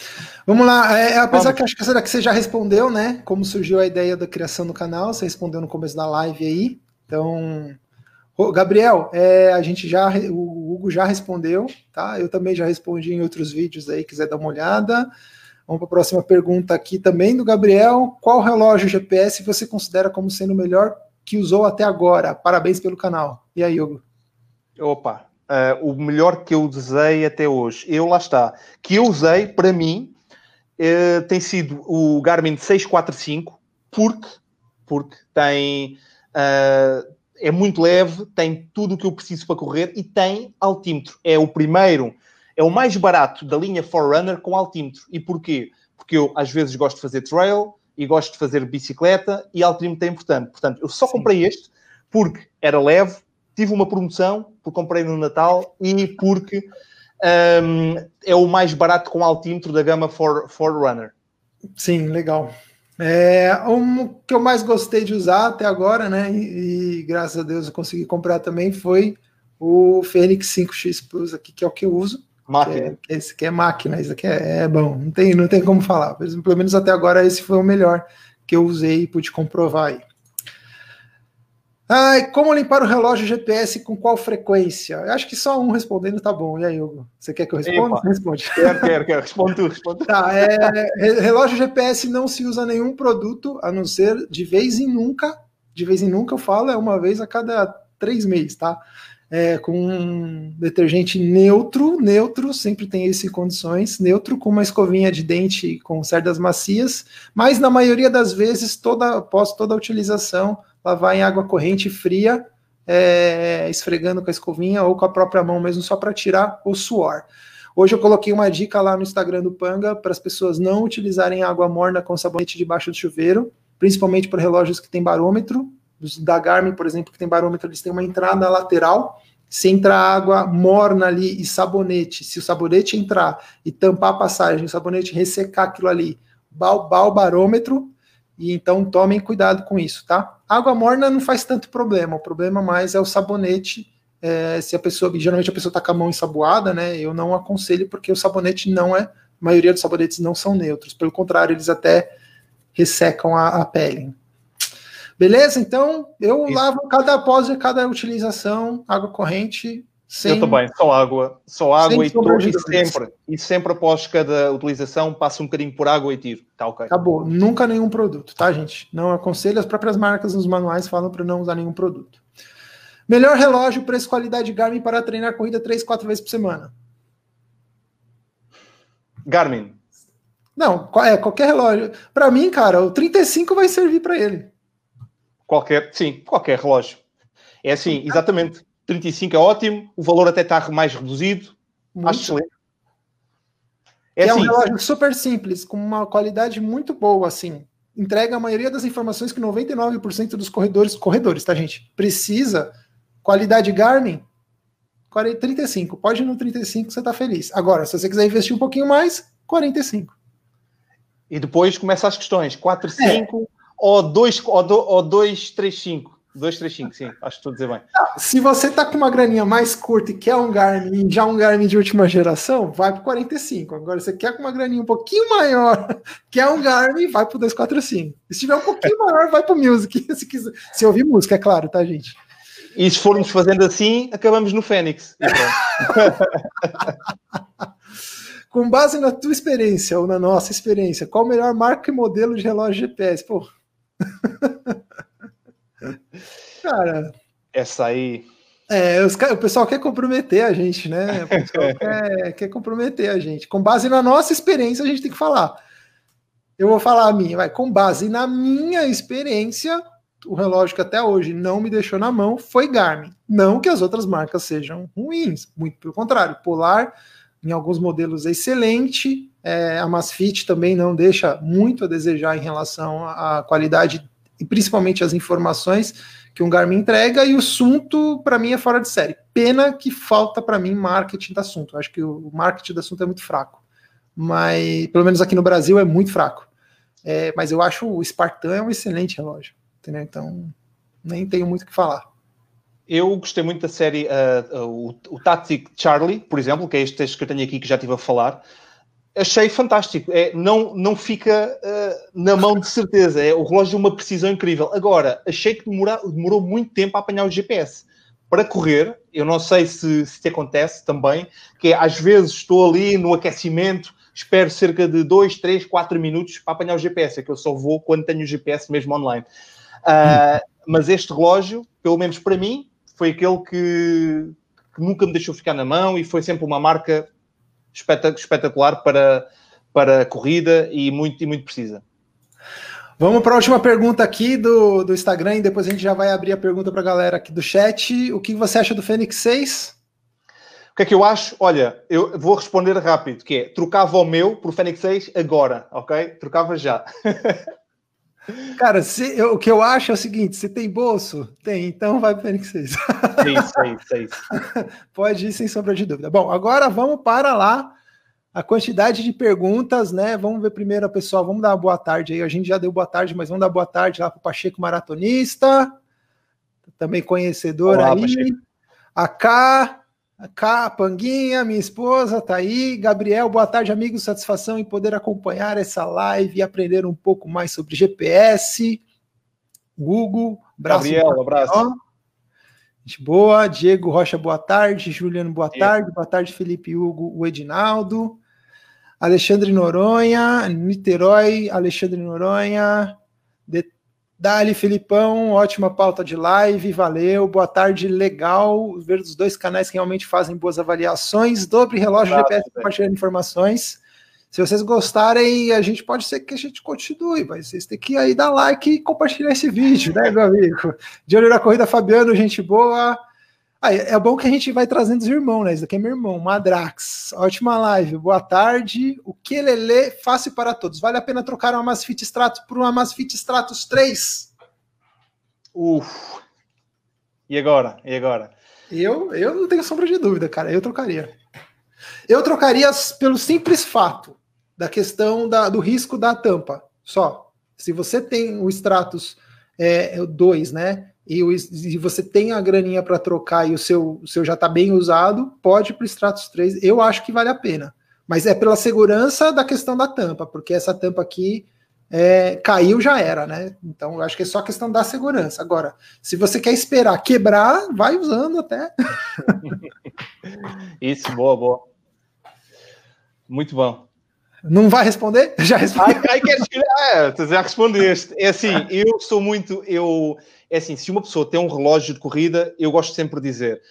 Vamos lá. É, apesar Vamos. que acho que será que você já respondeu, né? Como surgiu a ideia da criação do canal, você respondeu no começo da live aí. Então, Gabriel, é, a gente já, o Hugo já respondeu, tá? Eu também já respondi em outros vídeos aí, quiser dar uma olhada. Vamos para a próxima pergunta aqui também do Gabriel. Qual relógio GPS você considera como sendo o melhor que usou até agora. Parabéns pelo canal. E aí, Hugo? Opa, uh, o melhor que eu usei até hoje, eu lá está, que eu usei para mim uh, tem sido o Garmin 645, porque, porque tem. Uh, é muito leve, tem tudo o que eu preciso para correr e tem altímetro. É o primeiro, é o mais barato da linha Forerunner com altímetro. E porquê? Porque eu às vezes gosto de fazer trail, e gosto de fazer bicicleta e altímetro é importante. Portanto, eu só comprei Sim. este porque era leve, tive uma promoção, porque comprei no Natal e porque um, é o mais barato com altímetro da gama For, Forerunner. Sim, legal. É, um que eu mais gostei de usar até agora, né? E, e, graças a Deus eu consegui comprar também foi o Fênix 5X Plus aqui, que é o que eu uso. Máquina. Que é, esse aqui é máquina, isso aqui é, é, bom, não tem, não tem como falar. Pelo menos até agora esse foi o melhor que eu usei e pude comprovar aí. Ai, como limpar o relógio GPS com qual frequência? Eu acho que só um respondendo tá bom. E aí, Hugo? Você quer que eu responda? Epa. Responde. Quero, quero, quero. Responde tu, responde Tá, é, relógio GPS não se usa nenhum produto, a não ser de vez em nunca. De vez em nunca eu falo, é uma vez a cada três meses, tá? É, com um detergente neutro, neutro, sempre tem esse condições, neutro com uma escovinha de dente com cerdas macias, mas na maioria das vezes, toda, após toda a utilização, lavar em água corrente fria, é, esfregando com a escovinha ou com a própria mão mesmo, só para tirar o suor. Hoje eu coloquei uma dica lá no Instagram do Panga para as pessoas não utilizarem água morna com sabonete debaixo do chuveiro, principalmente para relógios que tem barômetro, da Garmin, por exemplo, que tem barômetro, eles têm uma entrada lateral. Se entrar água morna ali e sabonete, se o sabonete entrar e tampar a passagem, o sabonete ressecar aquilo ali, balbar o barômetro, e então tomem cuidado com isso, tá? Água morna não faz tanto problema, o problema mais é o sabonete. É, se a pessoa, geralmente a pessoa está com a mão ensaboada, né? Eu não aconselho porque o sabonete não é, a maioria dos sabonetes não são neutros, pelo contrário, eles até ressecam a, a pele. Beleza? Então, eu Isso. lavo cada após de cada utilização, água corrente. Sem, eu também, só água, só água e, tudo, e sempre, e sempre após cada utilização passo um bocadinho por água e tiro. Tá ok. Acabou. Nunca nenhum produto, tá, gente? Não aconselho, as próprias marcas nos manuais falam para não usar nenhum produto. Melhor relógio, preço, qualidade Garmin para treinar corrida 3, 4 vezes por semana. Garmin. Não, é qualquer relógio. Para mim, cara, o 35 vai servir para ele. Qualquer, sim, qualquer relógio. É assim, exatamente. 35 é ótimo, o valor até está mais reduzido. Muito. Acho excelente. É, assim, é um relógio super simples, com uma qualidade muito boa, assim. Entrega a maioria das informações que 99% dos corredores, corredores, tá, gente? Precisa. Qualidade Garmin, 35. Pode ir no 35, você tá feliz. Agora, se você quiser investir um pouquinho mais, 45. E depois começam as questões: 4, 5 é. Ou 2, ou 2, 3, 5. 235, sim, acho que estou a dizer bem. Se você tá com uma graninha mais curta e quer um Garmin, já um Garmin de última geração, vai para 45. Agora, você quer com uma graninha um pouquinho maior, quer um Garmin, vai para 245. Se tiver um pouquinho maior, vai para o Music. Se, quiser, se ouvir música, é claro, tá, gente? E se formos fazendo assim, acabamos no Fênix. com base na tua experiência ou na nossa experiência, qual o melhor marca e modelo de relógio GPS? Pô. Cara. Essa aí. É, os, o pessoal quer comprometer a gente, né? O pessoal quer, quer comprometer a gente. Com base na nossa experiência, a gente tem que falar. Eu vou falar a minha, vai. Com base na minha experiência, o relógio que até hoje não me deixou na mão foi Garmin. Não que as outras marcas sejam ruins, muito pelo contrário. Polar, em alguns modelos, é excelente. É, a Masfit também não deixa muito a desejar em relação à qualidade e principalmente as informações que um Garmin entrega, e o assunto, para mim, é fora de série. Pena que falta, para mim, marketing do assunto. Acho que o marketing do assunto é muito fraco. Mas, pelo menos aqui no Brasil, é muito fraco. É, mas eu acho o Spartan é um excelente relógio. Entendeu? Então, nem tenho muito o que falar. Eu gostei muito da série uh, uh, o, o Tactic Charlie, por exemplo, que é este texto que eu tenho aqui que já estive a falar achei fantástico. É, não, não fica uh, na mão de certeza. É o relógio de uma precisão incrível. Agora, achei que demora, demorou muito tempo a apanhar o GPS. Para correr, eu não sei se, se te acontece também, que é, às vezes estou ali no aquecimento, espero cerca de 2, 3, 4 minutos para apanhar o GPS. É que eu só vou quando tenho o GPS mesmo online. Uh, mas este relógio, pelo menos para mim, foi aquele que, que nunca me deixou ficar na mão e foi sempre uma marca espetacular para, para a corrida e muito, e muito precisa. Vamos para a última pergunta aqui do, do Instagram e depois a gente já vai abrir a pergunta para a galera aqui do chat. O que você acha do Fênix 6? O que é que eu acho? Olha, eu vou responder rápido, que é, trocava o meu por Fênix 6 agora, ok? Trocava já. Cara, se, eu, o que eu acho é o seguinte: se tem bolso, tem, então vai para o Fênix 6. É isso, isso, isso. Pode ir sem sombra de dúvida. Bom, agora vamos para lá a quantidade de perguntas, né? Vamos ver primeiro, pessoal. Vamos dar uma boa tarde aí. A gente já deu boa tarde, mas vamos dar boa tarde lá para o Pacheco Maratonista, também conhecedor Olá, aí. Pacheco. A K, Cá, Panguinha, minha esposa, tá aí. Gabriel, boa tarde, amigos. Satisfação em poder acompanhar essa live e aprender um pouco mais sobre GPS. Google, abraço. Gabriel, abraço. Gente boa. Diego Rocha, boa tarde. Juliano, boa Diego. tarde. Boa tarde, Felipe Hugo, o Edinaldo. Alexandre Noronha, Niterói, Alexandre Noronha. Dali, Filipão, ótima pauta de live, valeu, boa tarde, legal ver os dois canais que realmente fazem boas avaliações, dobre relógio Prato, GPS compartilhando informações. Se vocês gostarem, a gente pode ser que a gente continue, mas vocês têm que aí dar like e compartilhar esse vídeo, né, meu amigo? De olho na corrida, Fabiano, gente boa. Ah, é bom que a gente vai trazendo os irmãos, né? Isso daqui é meu irmão, Madrax. Ótima live, boa tarde. O que lê fácil para todos. Vale a pena trocar uma Masfit Stratos por uma Masfit Stratos 3? Uf. E agora? E agora? Eu, eu não tenho sombra de dúvida, cara. Eu trocaria. Eu trocaria pelo simples fato da questão da, do risco da tampa. Só. Se você tem o Stratos 2, é, né? E, o, e você tem a graninha para trocar e o seu, o seu já está bem usado, pode ir para o Stratos 3. Eu acho que vale a pena. Mas é pela segurança da questão da tampa, porque essa tampa aqui é, caiu já era, né? Então eu acho que é só questão da segurança. Agora, se você quer esperar quebrar, vai usando até. Isso, boa, boa. Muito bom. Não vai responder? Já respondi. Ai, ai, é, tu já respondeste. É assim, eu sou muito. Eu, é assim, se uma pessoa tem um relógio de corrida, eu gosto sempre de dizer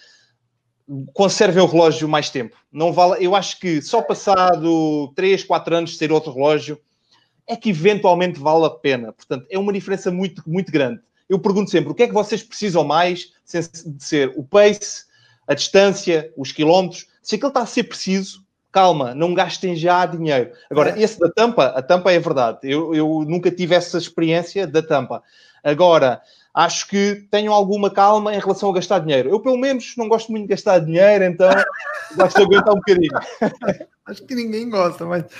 conservem o relógio mais tempo. Não vale, eu acho que só passado 3, 4 anos de ser outro relógio é que eventualmente vale a pena. Portanto, é uma diferença muito, muito grande. Eu pergunto sempre, o que é que vocês precisam mais de ser o pace, a distância, os quilómetros? Se aquilo está a ser preciso, calma, não gastem já dinheiro. Agora, é. esse da tampa, a tampa é verdade. Eu, eu nunca tive essa experiência da tampa. Agora, acho que tenham alguma calma em relação a gastar dinheiro. Eu, pelo menos, não gosto muito de gastar dinheiro, então gosto de aguentar um bocadinho. Acho que ninguém gosta, mas.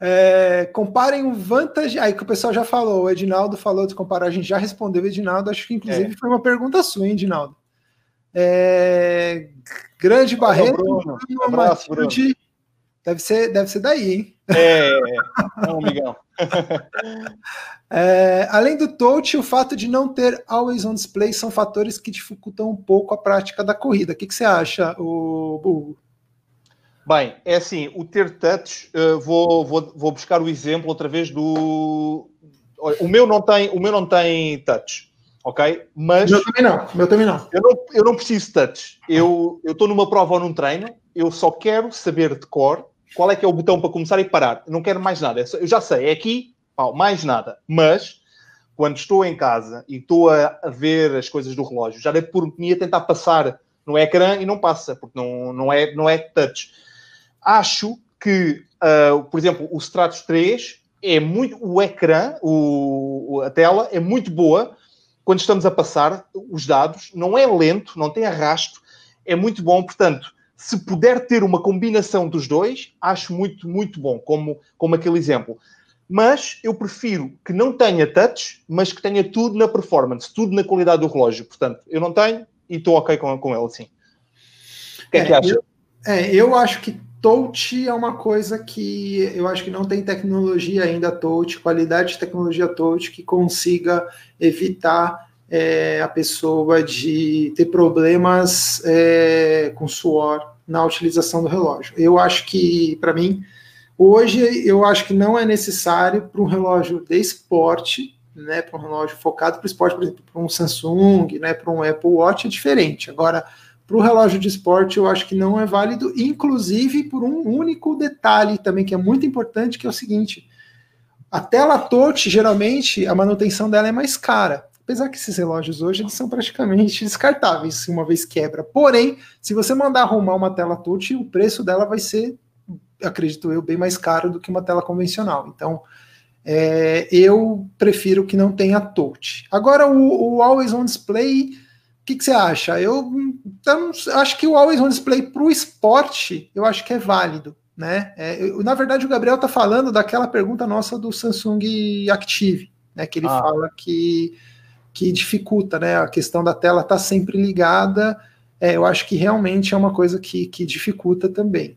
É, comparem o Vantage. Aí que o pessoal já falou, o Edinaldo falou de comparar, a gente já respondeu o Edinaldo. Acho que inclusive é. foi uma pergunta sua, hein, Edinaldo. É, grande Barreto, Bruno. Bruno, Abraço, Bruno. Deve ser, deve ser daí, hein? É, é, é um amigão. é, além do touch, o fato de não ter always on display são fatores que dificultam um pouco a prática da corrida. O que, que você acha, o? Bem, é assim, o ter touch, uh, vou, vou, vou buscar o exemplo outra vez do. O meu não tem, o meu não tem touch, ok? Mas. Meu também não, meu também não. Eu não, eu não preciso de touch. Eu estou numa prova ou num treino, eu só quero saber de cor qual é que é o botão para começar e parar. Eu não quero mais nada. Eu já sei, é aqui, pau, mais nada. Mas, quando estou em casa e estou a, a ver as coisas do relógio, já dei por mim a tentar passar no ecrã e não passa, porque não, não, é, não é touch acho que, uh, por exemplo, o Stratos 3 é muito. O ecrã, o, a tela é muito boa quando estamos a passar os dados, não é lento, não tem arrasto, é muito bom. Portanto, se puder ter uma combinação dos dois, acho muito, muito bom, como, como aquele exemplo. Mas eu prefiro que não tenha touch, mas que tenha tudo na performance, tudo na qualidade do relógio. Portanto, eu não tenho e estou ok com, com ele assim. O que é, é que acha? Eu, é, eu acho que touch é uma coisa que eu acho que não tem tecnologia ainda touch, qualidade de tecnologia touch que consiga evitar é, a pessoa de ter problemas é, com suor na utilização do relógio. Eu acho que, para mim, hoje eu acho que não é necessário para um relógio de esporte, né, para um relógio focado para o esporte, por exemplo, para um Samsung, né, para um Apple Watch é diferente. Agora, para o relógio de esporte, eu acho que não é válido, inclusive por um único detalhe também que é muito importante, que é o seguinte: a tela touch, geralmente, a manutenção dela é mais cara. Apesar que esses relógios hoje eles são praticamente descartáveis, uma vez quebra. Porém, se você mandar arrumar uma tela touch, o preço dela vai ser, acredito eu, bem mais caro do que uma tela convencional. Então, é, eu prefiro que não tenha touch. Agora, o, o Always On Display que, que você acha? Eu, então, acho que o Always On Display para o esporte, eu acho que é válido. Né? É, eu, na verdade, o Gabriel está falando daquela pergunta nossa do Samsung Active, né? que ele ah. fala que, que dificulta, né? a questão da tela estar tá sempre ligada. É, eu acho que realmente é uma coisa que, que dificulta também.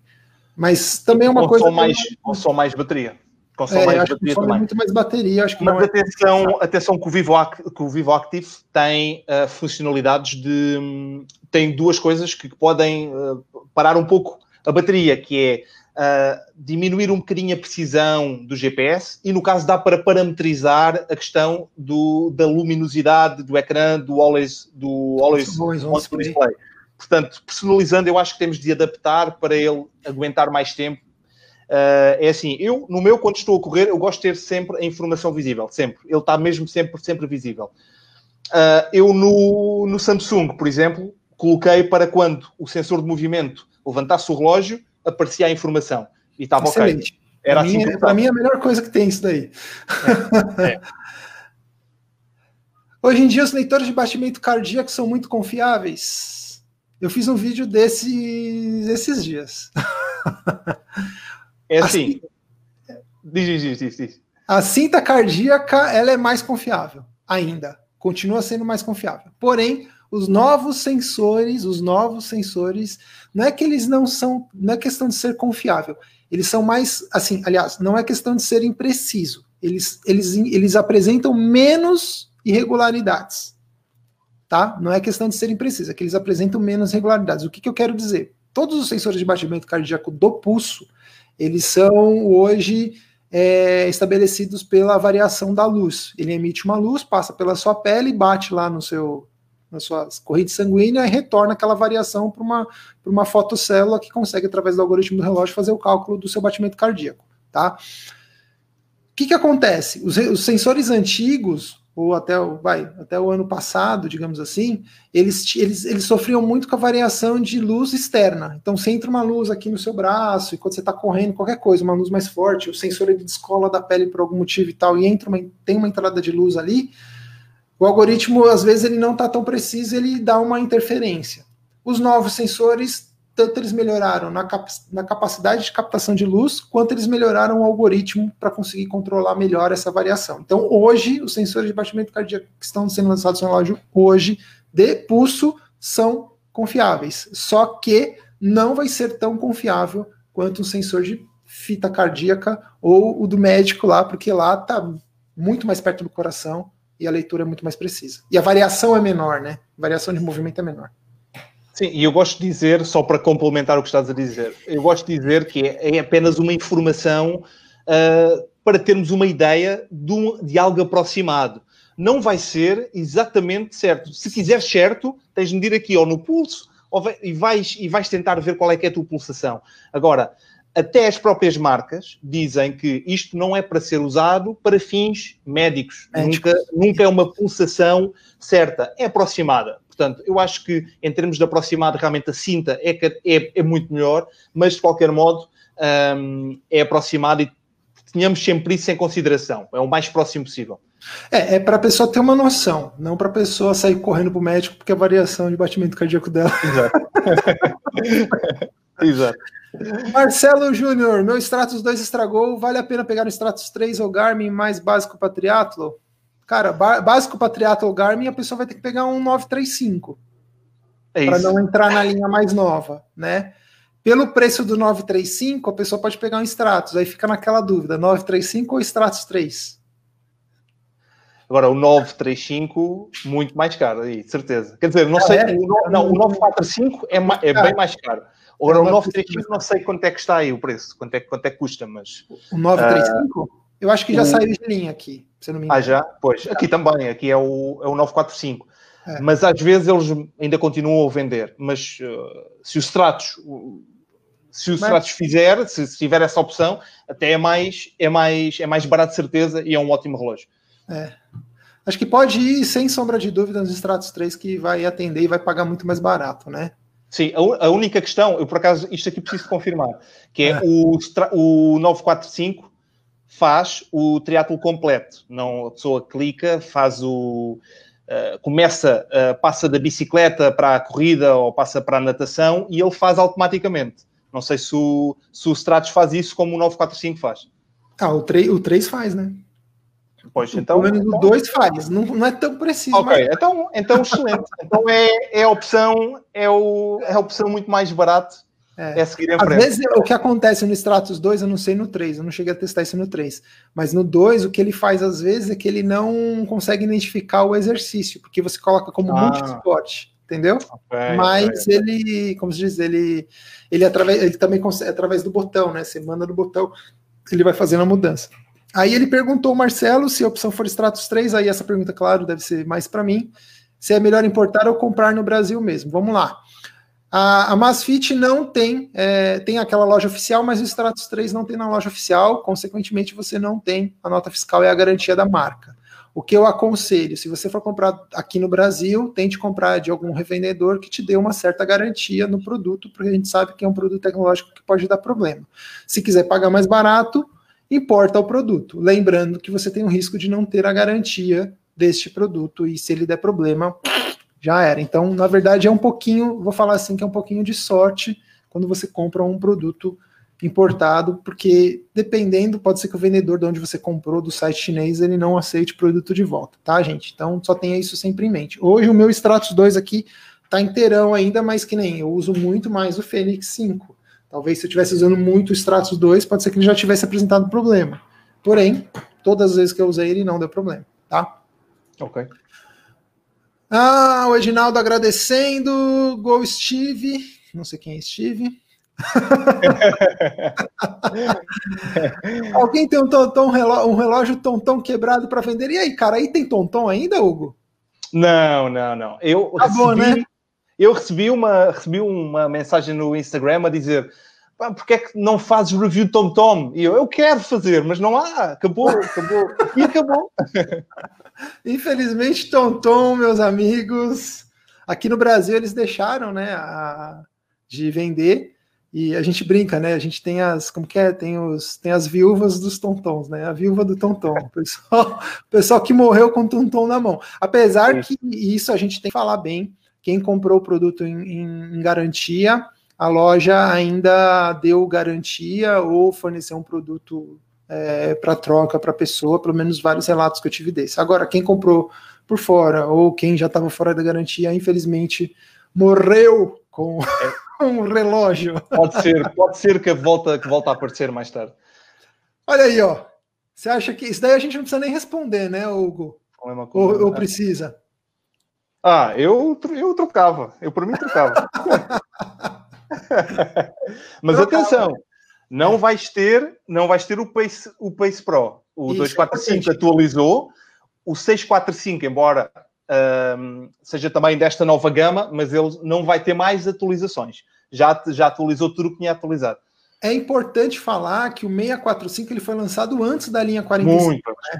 Mas também é uma coisa. Mais, consome mais bateria consome é, mais bateria também. muito mais bateria, acho que Mas é atenção, é... atenção que o Vivo, que o Vivo Active tem uh, funcionalidades de tem duas coisas que podem uh, parar um pouco a bateria, que é uh, diminuir um bocadinho a precisão do GPS e no caso dá para parametrizar a questão do, da luminosidade do ecrã do always do always, on display. Portanto, personalizando, eu acho que temos de adaptar para ele aguentar mais tempo Uh, é assim, eu, no meu, quando estou a correr, eu gosto de ter sempre a informação visível, sempre. Ele está mesmo sempre, sempre visível. Uh, eu, no, no Samsung, por exemplo, coloquei para quando o sensor de movimento levantasse o relógio, aparecia a informação. E estava ok. Era para assim mim, para mim, é a melhor coisa que tem isso daí. É. É. Hoje em dia, os leitores de batimento cardíaco são muito confiáveis. Eu fiz um vídeo desses esses dias. É assim. Diz, diz, diz, diz. A cinta cardíaca ela é mais confiável, ainda. Continua sendo mais confiável. Porém, os novos sensores, os novos sensores, não é que eles não são, não é questão de ser confiável. Eles são mais, assim, aliás, não é questão de ser impreciso. Eles, eles, eles apresentam menos irregularidades. Tá? Não é questão de ser impreciso, é que eles apresentam menos irregularidades. O que, que eu quero dizer? Todos os sensores de batimento cardíaco do pulso, eles são hoje é, estabelecidos pela variação da luz. Ele emite uma luz, passa pela sua pele, bate lá no seu na sua corrente sanguínea e retorna aquela variação para uma, uma fotocélula que consegue, através do algoritmo do relógio, fazer o cálculo do seu batimento cardíaco. Tá? O que, que acontece? Os, os sensores antigos, ou até vai, até o ano passado, digamos assim, eles, eles, eles sofriam muito com a variação de luz externa. Então, se entra uma luz aqui no seu braço, e quando você está correndo, qualquer coisa, uma luz mais forte, o sensor ele descola da pele por algum motivo e tal, e entra uma, tem uma entrada de luz ali, o algoritmo, às vezes, ele não está tão preciso, ele dá uma interferência. Os novos sensores tanto eles melhoraram na, cap na capacidade de captação de luz, quanto eles melhoraram o algoritmo para conseguir controlar melhor essa variação. Então, hoje, os sensores de batimento cardíaco que estão sendo lançados no relógio hoje, de pulso, são confiáveis. Só que não vai ser tão confiável quanto um sensor de fita cardíaca ou o do médico lá, porque lá está muito mais perto do coração e a leitura é muito mais precisa. E a variação é menor, né? A variação de movimento é menor. Sim, e eu gosto de dizer, só para complementar o que estás a dizer, eu gosto de dizer que é, é apenas uma informação uh, para termos uma ideia de, um, de, algo aproximado. Não vai ser exatamente certo. Se quiseres certo, tens de medir aqui ou no pulso ou vai, e, vais, e vais tentar ver qual é que é a tua pulsação. Agora, até as próprias marcas dizem que isto não é para ser usado para fins médicos. Nunca, nunca é uma pulsação certa, é aproximada. Portanto, eu acho que em termos de aproximado, realmente a cinta é, é, é muito melhor, mas de qualquer modo um, é aproximado e tenhamos sempre isso em consideração. É o mais próximo possível. É, é para a pessoa ter uma noção, não para a pessoa sair correndo para o médico porque a variação de batimento cardíaco dela. Exato. Exato. Marcelo Júnior, meu Stratos 2 estragou, vale a pena pegar o Stratos 3 ou Garmin mais básico para triatlo? Cara, básico para triatlo Garmin, a pessoa vai ter que pegar um 935 é para não entrar na linha mais nova, né? Pelo preço do 935, a pessoa pode pegar um Stratos, aí fica naquela dúvida, 935 ou Stratos 3? Agora, o 935, muito mais caro, aí, certeza. Quer dizer, não ah, sei, é? o, não, o 945 é, é bem mais caro. Agora, o 935 não sei quanto é que está aí o preço, quanto é, quanto é que custa, mas. O 935? Uh, eu acho que já o... saiu de linha aqui, se não me engano. Ah, já? Pois, aqui também, aqui é o, é o 945. É. Mas às vezes eles ainda continuam a vender. Mas uh, se o Stratos, se o Stratos fizer, se, se, tiver essa opção, até é mais, é, mais, é mais barato de certeza e é um ótimo relógio. É. Acho que pode ir, sem sombra de dúvida, nos Stratos 3 que vai atender e vai pagar muito mais barato, né? Sim, a, a, única questão, eu por acaso, isto aqui preciso confirmar, que é, é. O, o 945 faz o triatlo completo. Não, a pessoa clica, faz o. Uh, começa, uh, passa da bicicleta para a corrida ou passa para a natação e ele faz automaticamente. Não sei se o, se o Stratos faz isso como o 945 faz. Ah, o 3, o 3 faz, né? Pois, então, Pelo menos então, o 2 faz, não, não é tão preciso. Ok, mas... então, então excelente. então é, é a opção, é, o, é a opção muito mais barata. É. é Às vezes o que acontece no Stratos 2, eu não sei no 3, eu não cheguei a testar isso no 3. Mas no 2, o que ele faz às vezes é que ele não consegue identificar o exercício, porque você coloca como ah. multi-esporte, entendeu? Okay, mas okay. ele, como se diz, ele, ele, através, ele também consegue, através do botão, né? Você manda no botão, ele vai fazendo a mudança. Aí ele perguntou, Marcelo, se a opção for Stratos 3, aí essa pergunta, claro, deve ser mais para mim, se é melhor importar ou comprar no Brasil mesmo. Vamos lá. A, a Masfit não tem, é, tem aquela loja oficial, mas o Stratos 3 não tem na loja oficial, consequentemente você não tem a nota fiscal e a garantia da marca. O que eu aconselho, se você for comprar aqui no Brasil, tente comprar de algum revendedor que te dê uma certa garantia no produto, porque a gente sabe que é um produto tecnológico que pode dar problema. Se quiser pagar mais barato, importa o produto. Lembrando que você tem o risco de não ter a garantia deste produto e se ele der problema, já era. Então, na verdade, é um pouquinho, vou falar assim, que é um pouquinho de sorte quando você compra um produto importado, porque dependendo, pode ser que o vendedor de onde você comprou, do site chinês, ele não aceite produto de volta, tá, gente? Então, só tenha isso sempre em mente. Hoje, o meu Stratos 2 aqui tá inteirão ainda, mas que nem eu uso muito mais o Fênix 5. Talvez se eu estivesse usando muito o Stratos 2, pode ser que ele já tivesse apresentado problema. Porém, todas as vezes que eu usei ele não deu problema, tá? Ok. Ah, o Edinaldo agradecendo. Gol Steve. Não sei quem é Steve. Alguém tem um, tonton, um relógio tonton quebrado para vender? E aí, cara, aí tem tonton ainda, Hugo? Não, não, não. Eu Acabou, recebi, né? eu recebi uma, recebi uma mensagem no Instagram a dizer porque é que não fazes review Tom Tom? E eu, eu quero fazer, mas não há, acabou, acabou, e acabou. Infelizmente, Tom Tom, meus amigos, aqui no Brasil eles deixaram, né, a, de vender, e a gente brinca, né? A gente tem as, como que é? Tem, os, tem as viúvas dos tontons, né? A viúva do tonton, o pessoal, o pessoal que morreu com o tonton na mão. Apesar Sim. que isso a gente tem que falar bem, quem comprou o produto em, em, em garantia, a loja ainda deu garantia ou forneceu um produto é, para troca para a pessoa, pelo menos vários relatos que eu tive desse. Agora, quem comprou por fora ou quem já estava fora da garantia, infelizmente morreu com é. um relógio. Pode ser, pode ser que volta, que volta a aparecer mais tarde. Olha aí, ó. Você acha que isso daí a gente não precisa nem responder, né, Hugo? Ou, ou precisa? Ah, eu, eu trocava. Eu por mim trocava. Mas trocava. atenção, não vais ter, não vais ter o Pace, o Pace Pro. O Isso, 245 é atualizou. O 645, embora um, seja também desta nova gama, mas ele não vai ter mais atualizações. Já, já atualizou tudo o que tinha atualizado. É importante falar que o 645 ele foi lançado antes da linha 45. Muito. Né?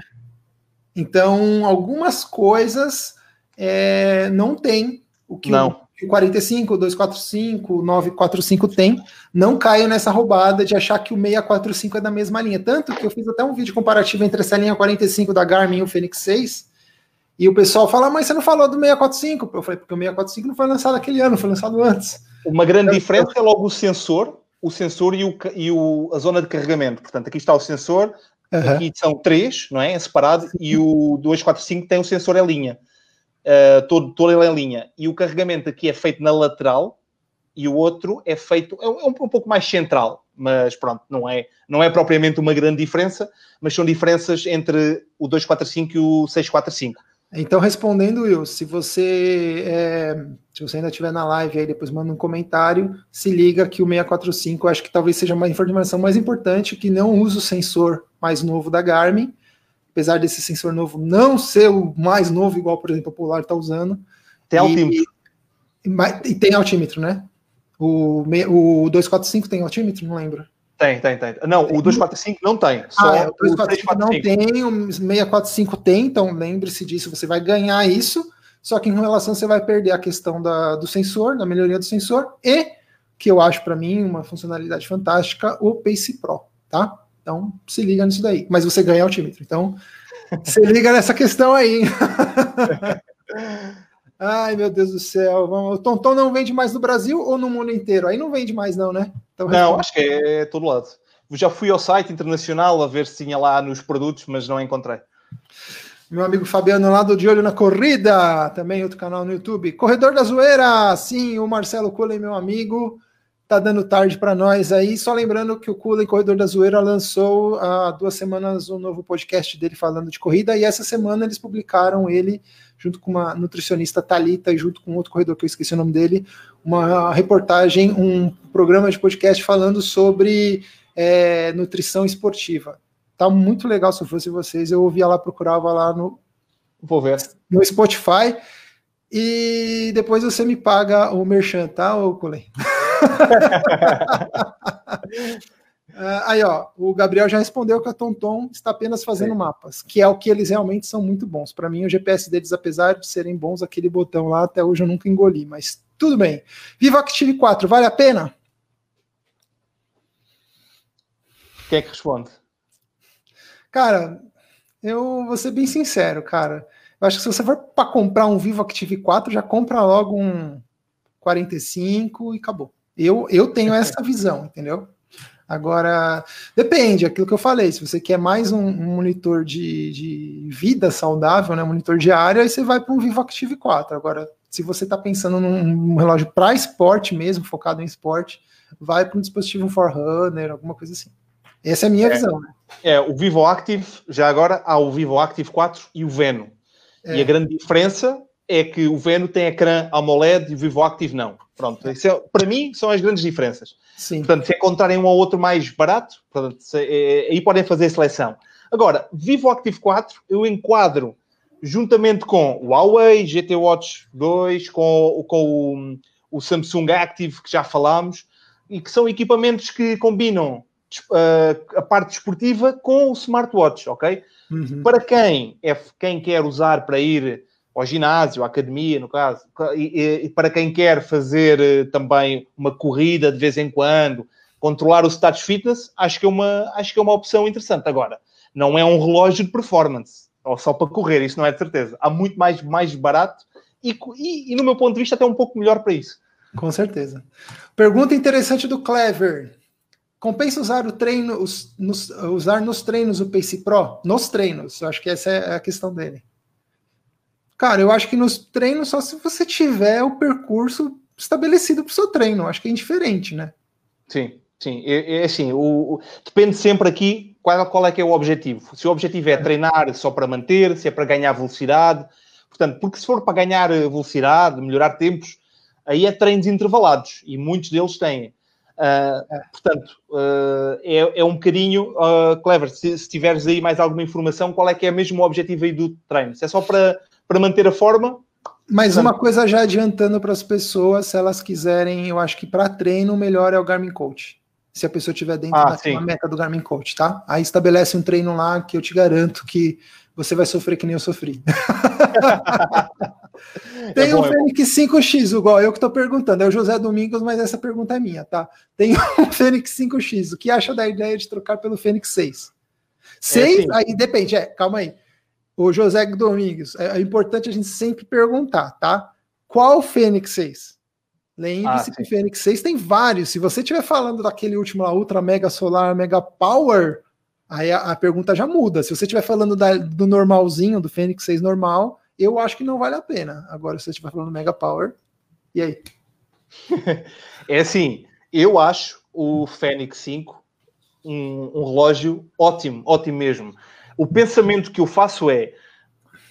Então, algumas coisas é, não tem o que não. O 45, o 245, o 945 tem. Não caio nessa roubada de achar que o 645 é da mesma linha. Tanto que eu fiz até um vídeo comparativo entre essa linha 45 da Garmin e o Fênix 6. E o pessoal fala, mas você não falou do 645? Eu falei, porque o 645 não foi lançado aquele ano, foi lançado antes. Uma grande então, diferença é logo o sensor, o sensor e, o, e o, a zona de carregamento. Portanto, aqui está o sensor, uhum. aqui são três, não é? é separado, e o 245 tem o sensor em linha uh, todo, todo ele em linha. E o carregamento aqui é feito na lateral e o outro é feito, é um, é um, pouco mais central, mas pronto, não é, não é propriamente uma grande diferença, mas são diferenças entre o 245 e o 645. Então, respondendo, Will, se você é, se você ainda estiver na live aí, depois manda um comentário, se liga que o 645 acho que talvez seja uma informação mais importante, que não usa o sensor mais novo da Garmin, apesar desse sensor novo não ser o mais novo, igual, por exemplo, o Polar está usando. Tem altímetro. E, e, tem altímetro, né? O, o 245 tem altímetro? Não lembro. Tem, tem, tem. Não, tem. o 245 não tem. Só ah, é, o 245 não tem, o 645 tem, então lembre-se disso, você vai ganhar isso, só que em relação você vai perder a questão da, do sensor, da melhoria do sensor, e, que eu acho para mim uma funcionalidade fantástica, o Pace Pro, tá? Então, se liga nisso daí. Mas você ganha altímetro. Então, se liga nessa questão aí. Ai, meu Deus do céu. O Tonton não vende mais no Brasil ou no mundo inteiro? Aí não vende mais, não, né? Então, não, acho que é todo lado. Já fui ao site internacional a ver se tinha lá nos produtos, mas não encontrei. Meu amigo Fabiano lá do De Olho na Corrida, também outro canal no YouTube. Corredor da Zoeira, sim, o Marcelo Cullen, meu amigo tá dando tarde para nós aí. Só lembrando que o Kula Corredor da Zoeira lançou há duas semanas um novo podcast dele falando de corrida, e essa semana eles publicaram ele, junto com uma nutricionista Talita e junto com outro corredor que eu esqueci o nome dele, uma reportagem, um programa de podcast falando sobre é, nutrição esportiva. Tá muito legal se eu fosse vocês. Eu ouvia lá, procurava lá no, Vou ver. no Spotify. E depois você me paga o merchan, tá, ô? Uh, aí, ó, o Gabriel já respondeu que a TomTom está apenas fazendo Sim. mapas, que é o que eles realmente são muito bons. Para mim, o GPS deles, apesar de serem bons, aquele botão lá, até hoje eu nunca engoli, mas tudo bem. Vivo Active 4, vale a pena? Quem é que responde? Cara, eu vou ser bem sincero, cara. Eu acho que se você for para comprar um Vivo Active 4, já compra logo um 45 e acabou. Eu, eu tenho essa visão, entendeu? Agora, depende, aquilo que eu falei. Se você quer mais um, um monitor de, de, vida saudável, né, monitor diário, aí você vai para um Vivo Active 4. Agora, se você está pensando num, num relógio para esporte mesmo, focado em esporte, vai para um dispositivo Forerunner, alguma coisa assim. Essa é a minha é, visão. Né? É, o Vivo Active, já agora há o Vivo Active 4 e o Veno. É. E a grande diferença é que o Veno tem ecrã AMOLED e o Vivo Active não. Pronto, é, para mim são as grandes diferenças. Sim. Portanto, se encontrarem um ou outro mais barato, portanto, se, é, aí podem fazer a seleção. Agora, Vivo Active 4 eu enquadro juntamente com o Huawei GT Watch 2, com, com o, o Samsung Active que já falámos, e que são equipamentos que combinam uh, a parte desportiva com o smartwatch, ok? Uhum. Para quem é quem quer usar para ir ao ginásio, à academia, no caso, e, e para quem quer fazer uh, também uma corrida de vez em quando, controlar o status fitness, acho que é uma, acho que é uma opção interessante. Agora, não é um relógio de performance, ou só para correr, isso não é de certeza. Há muito mais, mais barato e, e, e, no meu ponto de vista, até um pouco melhor para isso. Com certeza. Pergunta interessante do Clever. Compensa usar o treino, os, nos, usar nos treinos o Pace Pro? Nos treinos, eu acho que essa é a questão dele. Cara, eu acho que nos treinos, só se você tiver o percurso estabelecido para o seu treino, acho que é indiferente, né? Sim, sim. É, é assim, o, o, depende sempre aqui qual, qual é que é o objetivo. Se o objetivo é treinar só para manter, se é para ganhar velocidade. Portanto, porque se for para ganhar velocidade, melhorar tempos, aí é treinos intervalados e muitos deles têm. Uh, portanto, uh, é, é, um bocadinho, uh, Clever, se, se, tiveres aí mais alguma informação, qual é que é mesmo o objetivo aí do treino? Se é só para, para manter a forma? Mas uma coisa já adiantando para as pessoas, se elas quiserem, eu acho que para treino o melhor é o Garmin Coach. Se a pessoa estiver dentro ah, da meta do Garmin Coach, tá? Aí estabelece um treino lá que eu te garanto que você vai sofrer que nem eu sofri. Tem é bom, um é Fênix é 5X, igual eu que estou perguntando. É o José Domingos, mas essa pergunta é minha, tá? Tem um Fênix 5X. O que acha da ideia de trocar pelo Fênix 6? 6, é, aí depende, é, calma aí. O José Domingos, é, é, importante a gente sempre perguntar, tá? Qual Fênix 6? Lembre-se ah, que o Fênix 6 tem vários. Se você estiver falando daquele último lá, Ultra Mega Solar, Mega Power, aí a, a pergunta já muda. Se você estiver falando da, do normalzinho, do Fênix 6 normal, eu acho que não vale a pena. Agora, se você estiver falando Mega Power, e aí? é assim, eu acho o Fênix 5 um, um, relógio ótimo, ótimo mesmo. O pensamento que eu faço é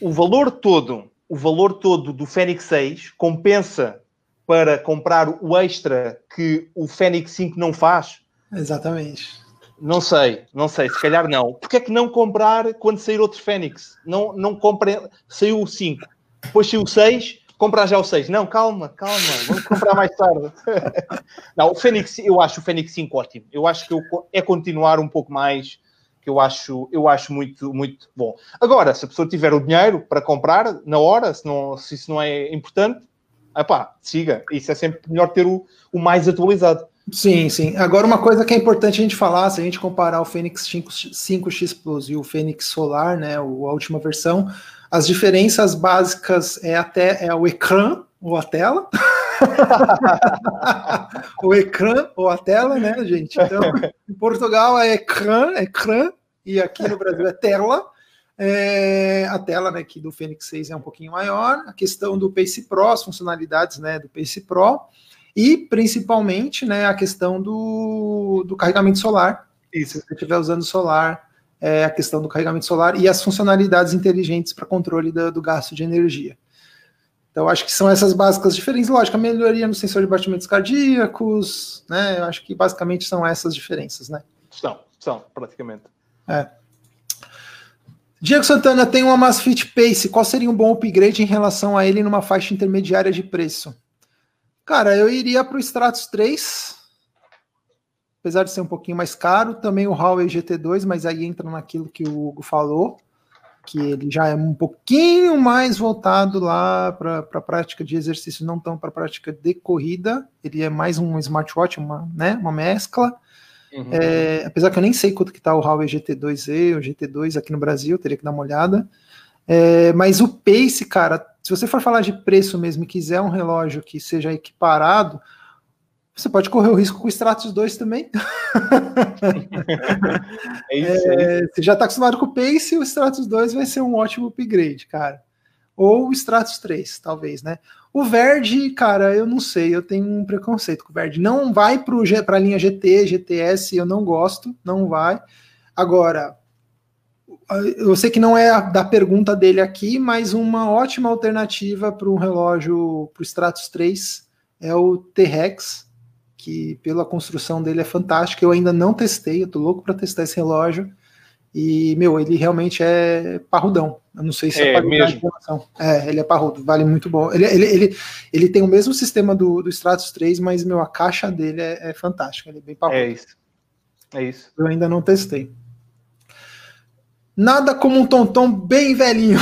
o valor todo, o valor todo do Fênix 6 compensa para comprar o extra que o Fênix 5 não faz? Exatamente. Não sei, não sei, se calhar não. Porquê é que não comprar quando sair outro Fênix? Não, não comprem, saiu o 5, depois saiu o 6, comprar já o 6. Não, calma, calma, vamos comprar mais tarde. não, o Fênix, eu acho o Fênix 5 ótimo. Eu acho que eu, é continuar um pouco mais, que eu acho, eu acho muito, muito bom. Agora, se a pessoa tiver o dinheiro para comprar na hora, se, não, se isso não é importante, epá, siga. Isso é sempre melhor ter o, o mais atualizado. Sim, sim. Agora, uma coisa que é importante a gente falar, se a gente comparar o Fênix 5, x Plus e o Fênix Solar, né, a última versão, as diferenças básicas é até é o ecrã ou a tela. o ecrã ou a tela, né, gente? Então, em Portugal é ecrã, ecrã, e aqui no Brasil é tela. É, a tela né, aqui do Fênix 6 é um pouquinho maior. A questão do Pace Pro, as funcionalidades né, do Pace Pro e principalmente né, a questão do, do carregamento solar. Isso. Se você estiver usando solar, é a questão do carregamento solar e as funcionalidades inteligentes para controle do, do, gasto de energia. Então, acho que são essas básicas diferentes. Lógico, a melhoria no sensor de batimentos cardíacos, né? Eu acho que basicamente são essas diferenças, né? São, são, praticamente. É. Diego Santana tem uma Masfit Pace. Qual seria um bom upgrade em relação a ele numa faixa intermediária de preço? Cara, eu iria para o Stratos 3, apesar de ser um pouquinho mais caro. Também o Huawei GT2, mas aí entra naquilo que o Hugo falou, que ele já é um pouquinho mais voltado lá para a prática de exercício, não tão para a prática de corrida. Ele é mais um smartwatch, uma, né, uma mescla. Uhum. É, apesar que eu nem sei quanto que está o Huawei GT2e, o GT2 aqui no Brasil, teria que dar uma olhada. É, mas o Pace, cara, se você for falar de preço mesmo e quiser um relógio que seja equiparado, você pode correr o risco com o Stratos 2 também. é isso, é, é Você já está acostumado com o Pace, o Stratos 2 vai ser um ótimo upgrade, cara. Ou o Stratos 3, talvez, né? O Verde, cara, eu não sei, eu tenho um preconceito com o Verde. Não vai para a linha GT, GTS, eu não gosto, não vai. Agora, eu sei que não é da pergunta dele aqui, mas uma ótima alternativa para um relógio para o Stratos 3 é o T-Rex, que pela construção dele é fantástico. Eu ainda não testei, eu tô louco para testar esse relógio. E, meu, ele realmente é parrudão. Eu não sei se é, é mesmo. É, ele é parrudo, vale muito bom. Ele, ele, ele, ele tem o mesmo sistema do, do Stratos 3, mas, meu, a caixa dele é, é fantástica. Ele é bem parrudo. É isso. É isso. Eu ainda não testei. Nada como um tonton bem velhinho.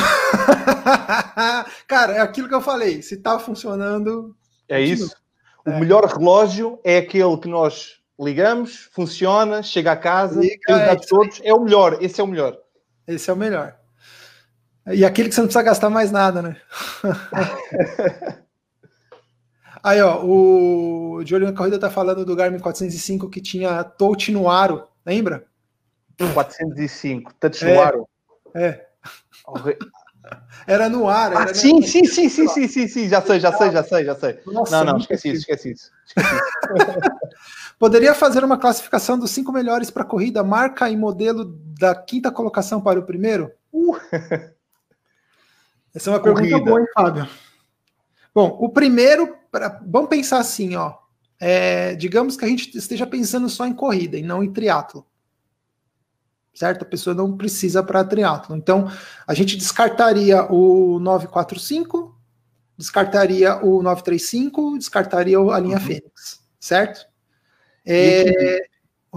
Cara, é aquilo que eu falei. Se tá funcionando. É isso. O é. melhor relógio é aquele que nós ligamos, funciona, chega a casa, Liga, tem os dados é todos. É o melhor. Esse é o melhor. Esse é o melhor. E aquele que você não precisa gastar mais nada, né? Aí, ó, o na corrida tá falando do Garmin 405 que tinha touch no aro, lembra? 405, touch é, no aro. É. Era no ar. Ah, sim, sim, sim, sim, sim, sim, sim, já sei, já sei, já sei, já sei. Nossa, não, não, esqueci isso, esqueci isso. Poderia fazer uma classificação dos cinco melhores para a corrida, marca e modelo da quinta colocação para o primeiro? Uh. Essa é uma corrida. pergunta boa, hein, Fábio? Bom, o primeiro, pra, vamos pensar assim, ó. É, digamos que a gente esteja pensando só em corrida e não em triatlo certo? A pessoa não precisa para triatlo. Então, a gente descartaria o 945, descartaria o 935, descartaria a linha uhum. Fênix, certo? É...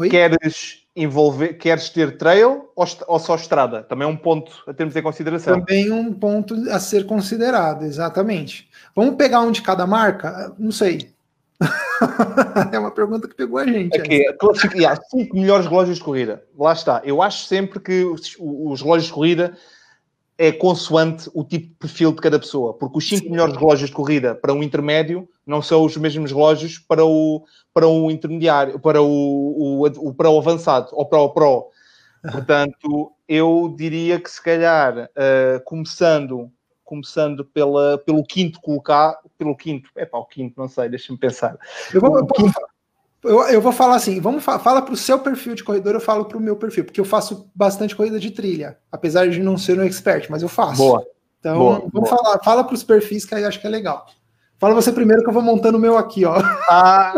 Queres envolver, queres ter trail ou, ou, só estrada? Também é um ponto a termos em consideração. Também um ponto a ser considerado, exatamente. Vamos pegar um de cada marca? Não sei. é uma pergunta que pegou a gente. Aqui, classifica, há cinco melhores relógios de corrida. Lá está. Eu acho sempre que os, os, relógios de corrida é consoante o tipo de perfil de cada pessoa, porque os cinco Sim. melhores relógios de corrida para um intermédio não são os mesmos relógios para o, para o intermediário, para o, o, o para o avançado ou para o pro. Portanto, eu diria que se calhar, uh, começando começando pela, pelo quinto colocar, pelo quinto, é para o quinto, não sei, deixa-me pensar. Eu vou, eu, eu vou falar assim, vamos fa fala para o seu perfil de corredor, eu falo para o meu perfil, porque eu faço bastante corrida de trilha, apesar de não ser um expert, mas eu faço. Boa. Então, boa, vamos boa. falar, fala para os perfis que aí acho que é legal. Fala você primeiro que eu vou montando o meu aqui, ó. Ah.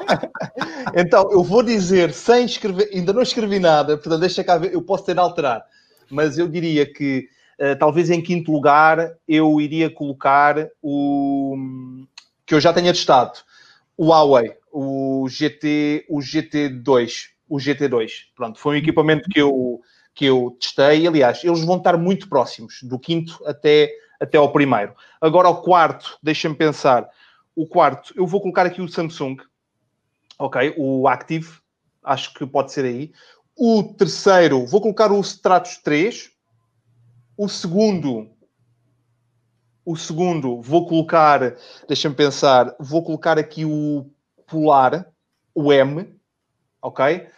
então, eu vou dizer sem escrever, ainda não escrevi nada, portanto, deixa cá ver, eu posso ter de alterar, mas eu diria que talvez em quinto lugar eu iria colocar o que eu já tenha testado, o Huawei, o GT, o GT2, o GT2. Pronto, foi um equipamento que eu que eu testei. Aliás, eles vão estar muito próximos do quinto até até ao primeiro. Agora o quarto, deixa-me pensar. O quarto, eu vou colocar aqui o Samsung, ok, o Active, acho que pode ser aí. O terceiro, vou colocar o Stratos 3, o segundo, o segundo, vou colocar, deixa-me pensar, vou colocar aqui o Polar, o M, ok?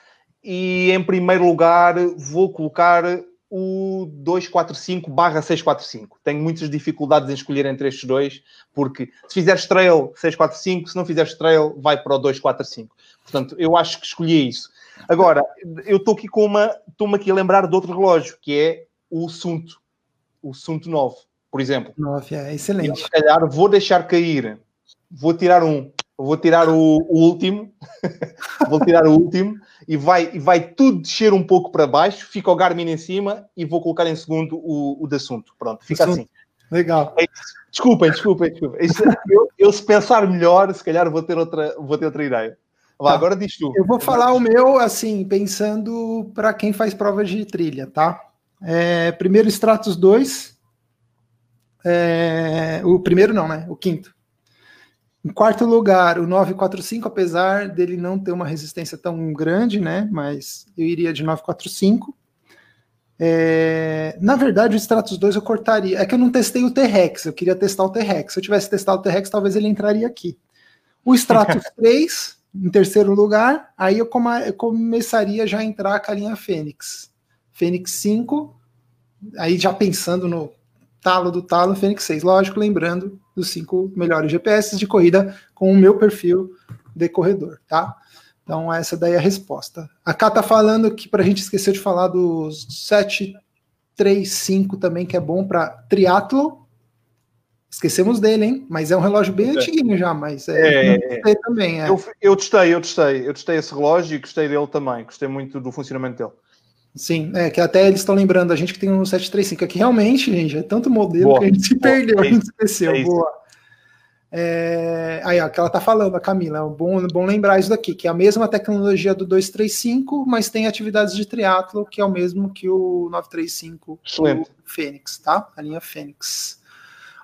E em primeiro lugar vou colocar o 245 barra 645. Tenho muitas dificuldades em escolher entre estes dois, porque se fizeres trail 645, se não fizeres trail, vai para o 245. Portanto, eu acho que escolhi isso. Agora, eu estou aqui com uma, estou-me aqui a lembrar de outro relógio, que é o Sunto o Sunto 9, por exemplo. 9, é excelente. E, se calhar vou deixar cair, vou tirar um, vou tirar o, o último, vou tirar o último e vai, vai tudo descer um pouco para baixo, fica o Garmin em cima e vou colocar em segundo o, o de assunto. Pronto, fica assunto. assim. Legal. É desculpem, desculpem, desculpem. Eu, eu, se pensar melhor, se calhar vou ter outra, vou ter outra ideia. Vá, tá. agora diz tu. Eu vou falar o meu, assim, pensando para quem faz provas de trilha, tá? É, primeiro, Stratos 2. É, o primeiro não, né? O quinto. Em quarto lugar, o 945, apesar dele não ter uma resistência tão grande, né? Mas eu iria de 945. É, na verdade, o Stratos 2 eu cortaria. É que eu não testei o T-Rex, eu queria testar o T-Rex. Se eu tivesse testado o T-Rex, talvez ele entraria aqui. O Stratos 3, em terceiro lugar, aí eu, eu começaria já a entrar com a linha Fênix. Fênix 5, aí já pensando no talo do talo, Fênix 6, lógico, lembrando dos cinco melhores GPS de corrida com o meu perfil de corredor, tá? Então essa daí é a resposta. A Cá tá falando que para a gente esqueceu de falar dos 735 também, que é bom para triatlo. Esquecemos dele, hein? Mas é um relógio bem é. antiguinho já, mas é, é, também. É. Eu, eu testei, eu testei, eu testei esse relógio e gostei dele também, gostei muito do funcionamento dele. Sim, é que até eles estão lembrando a gente que tem um 735, aqui realmente, gente, é tanto modelo Boa. que a gente se Boa. perdeu, é a gente esqueceu. É Boa. É, aí, ó, que ela tá falando, a Camila, é bom, bom lembrar isso daqui, que é a mesma tecnologia do 235, mas tem atividades de triatlo, que é o mesmo que o 935 Excelente. Fênix, tá? A linha Fênix.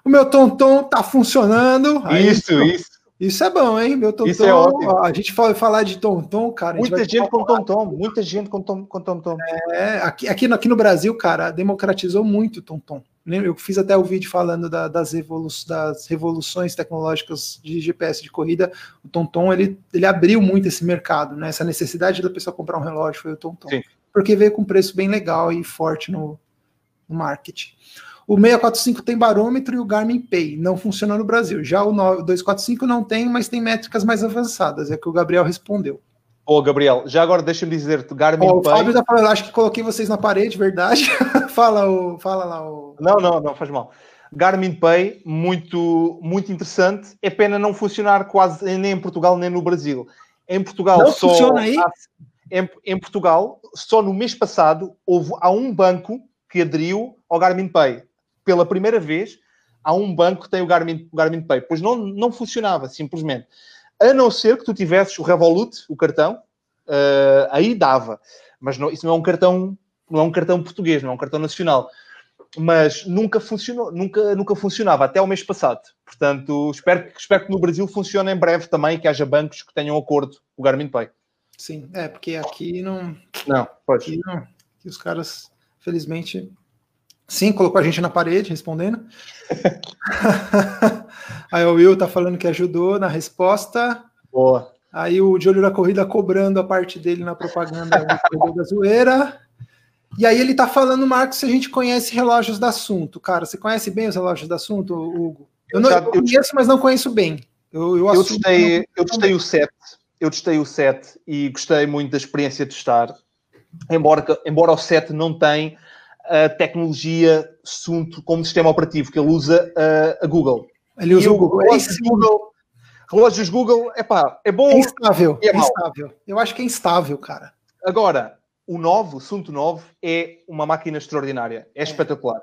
O meu Tonton tá funcionando. Aí, isso, isso. Isso é bom, hein? Meu Tonton. Isso é ótimo. A gente fala falar de Tonton, cara. Muita gente com Tonton, muita gente com, tom, com Tonton. É, aqui, aqui, aqui no Brasil, cara, democratizou muito o Tonton. Eu fiz até o vídeo falando da, das, revolu das revoluções tecnológicas de GPS de corrida. O Tonton ele, ele abriu muito esse mercado, né? Essa necessidade da pessoa comprar um relógio foi o Tonton. Sim. Porque veio com preço bem legal e forte no, no marketing. O 645 tem barômetro e o Garmin Pay não funciona no Brasil. Já o 245 não tem, mas tem métricas mais avançadas. É que o Gabriel respondeu. Ô, Gabriel, já agora deixa-me dizer, Garmin oh, Pay... O Fábio tá falando, acho que coloquei vocês na parede, verdade? fala, o, fala lá. O... Não, não, não, faz mal. Garmin Pay, muito, muito interessante. É pena não funcionar quase nem em Portugal nem no Brasil. Em Portugal não só... funciona aí? Em, em, Portugal, só no mês passado, houve, há um banco que aderiu ao Garmin Pay. Pela primeira vez, há um banco que tem o Garmin, o Garmin Pay. Pois não, não funcionava, simplesmente a não ser que tu tivesses o Revolut, o cartão, uh, aí dava. Mas não, isso não é um cartão, não é um cartão português, não é um cartão nacional. Mas nunca funcionou, nunca, nunca funcionava, até o mês passado. Portanto, espero, espero que no Brasil funcione em breve também, que haja bancos que tenham acordo com o Garmin Pay. Sim, é, porque aqui não. Não, pode. Aqui não. Aqui os caras, felizmente, Sim, colocou a gente na parede respondendo. Aí o Will tá falando que ajudou na resposta. Boa. Aí o de olho na corrida cobrando a parte dele na propaganda da zoeira. E aí ele tá falando, Marcos, se a gente conhece relógios do assunto. Cara, você conhece bem os relógios do assunto, Hugo? Eu, não, eu conheço, mas não conheço bem. Eu, eu, eu testei, eu testei o 7. Eu testei o 7 e gostei muito da experiência de testar. Embora, embora o 7 não tem a tecnologia Sunto como sistema operativo, que ele usa uh, a Google. Ele usa o Google. Relógios Google. Relógios Google, epá, é bom. É instável. É, é instável. Eu acho que é instável, cara. Agora, o 9, o Sunto 9, é uma máquina extraordinária. É, é, espetacular.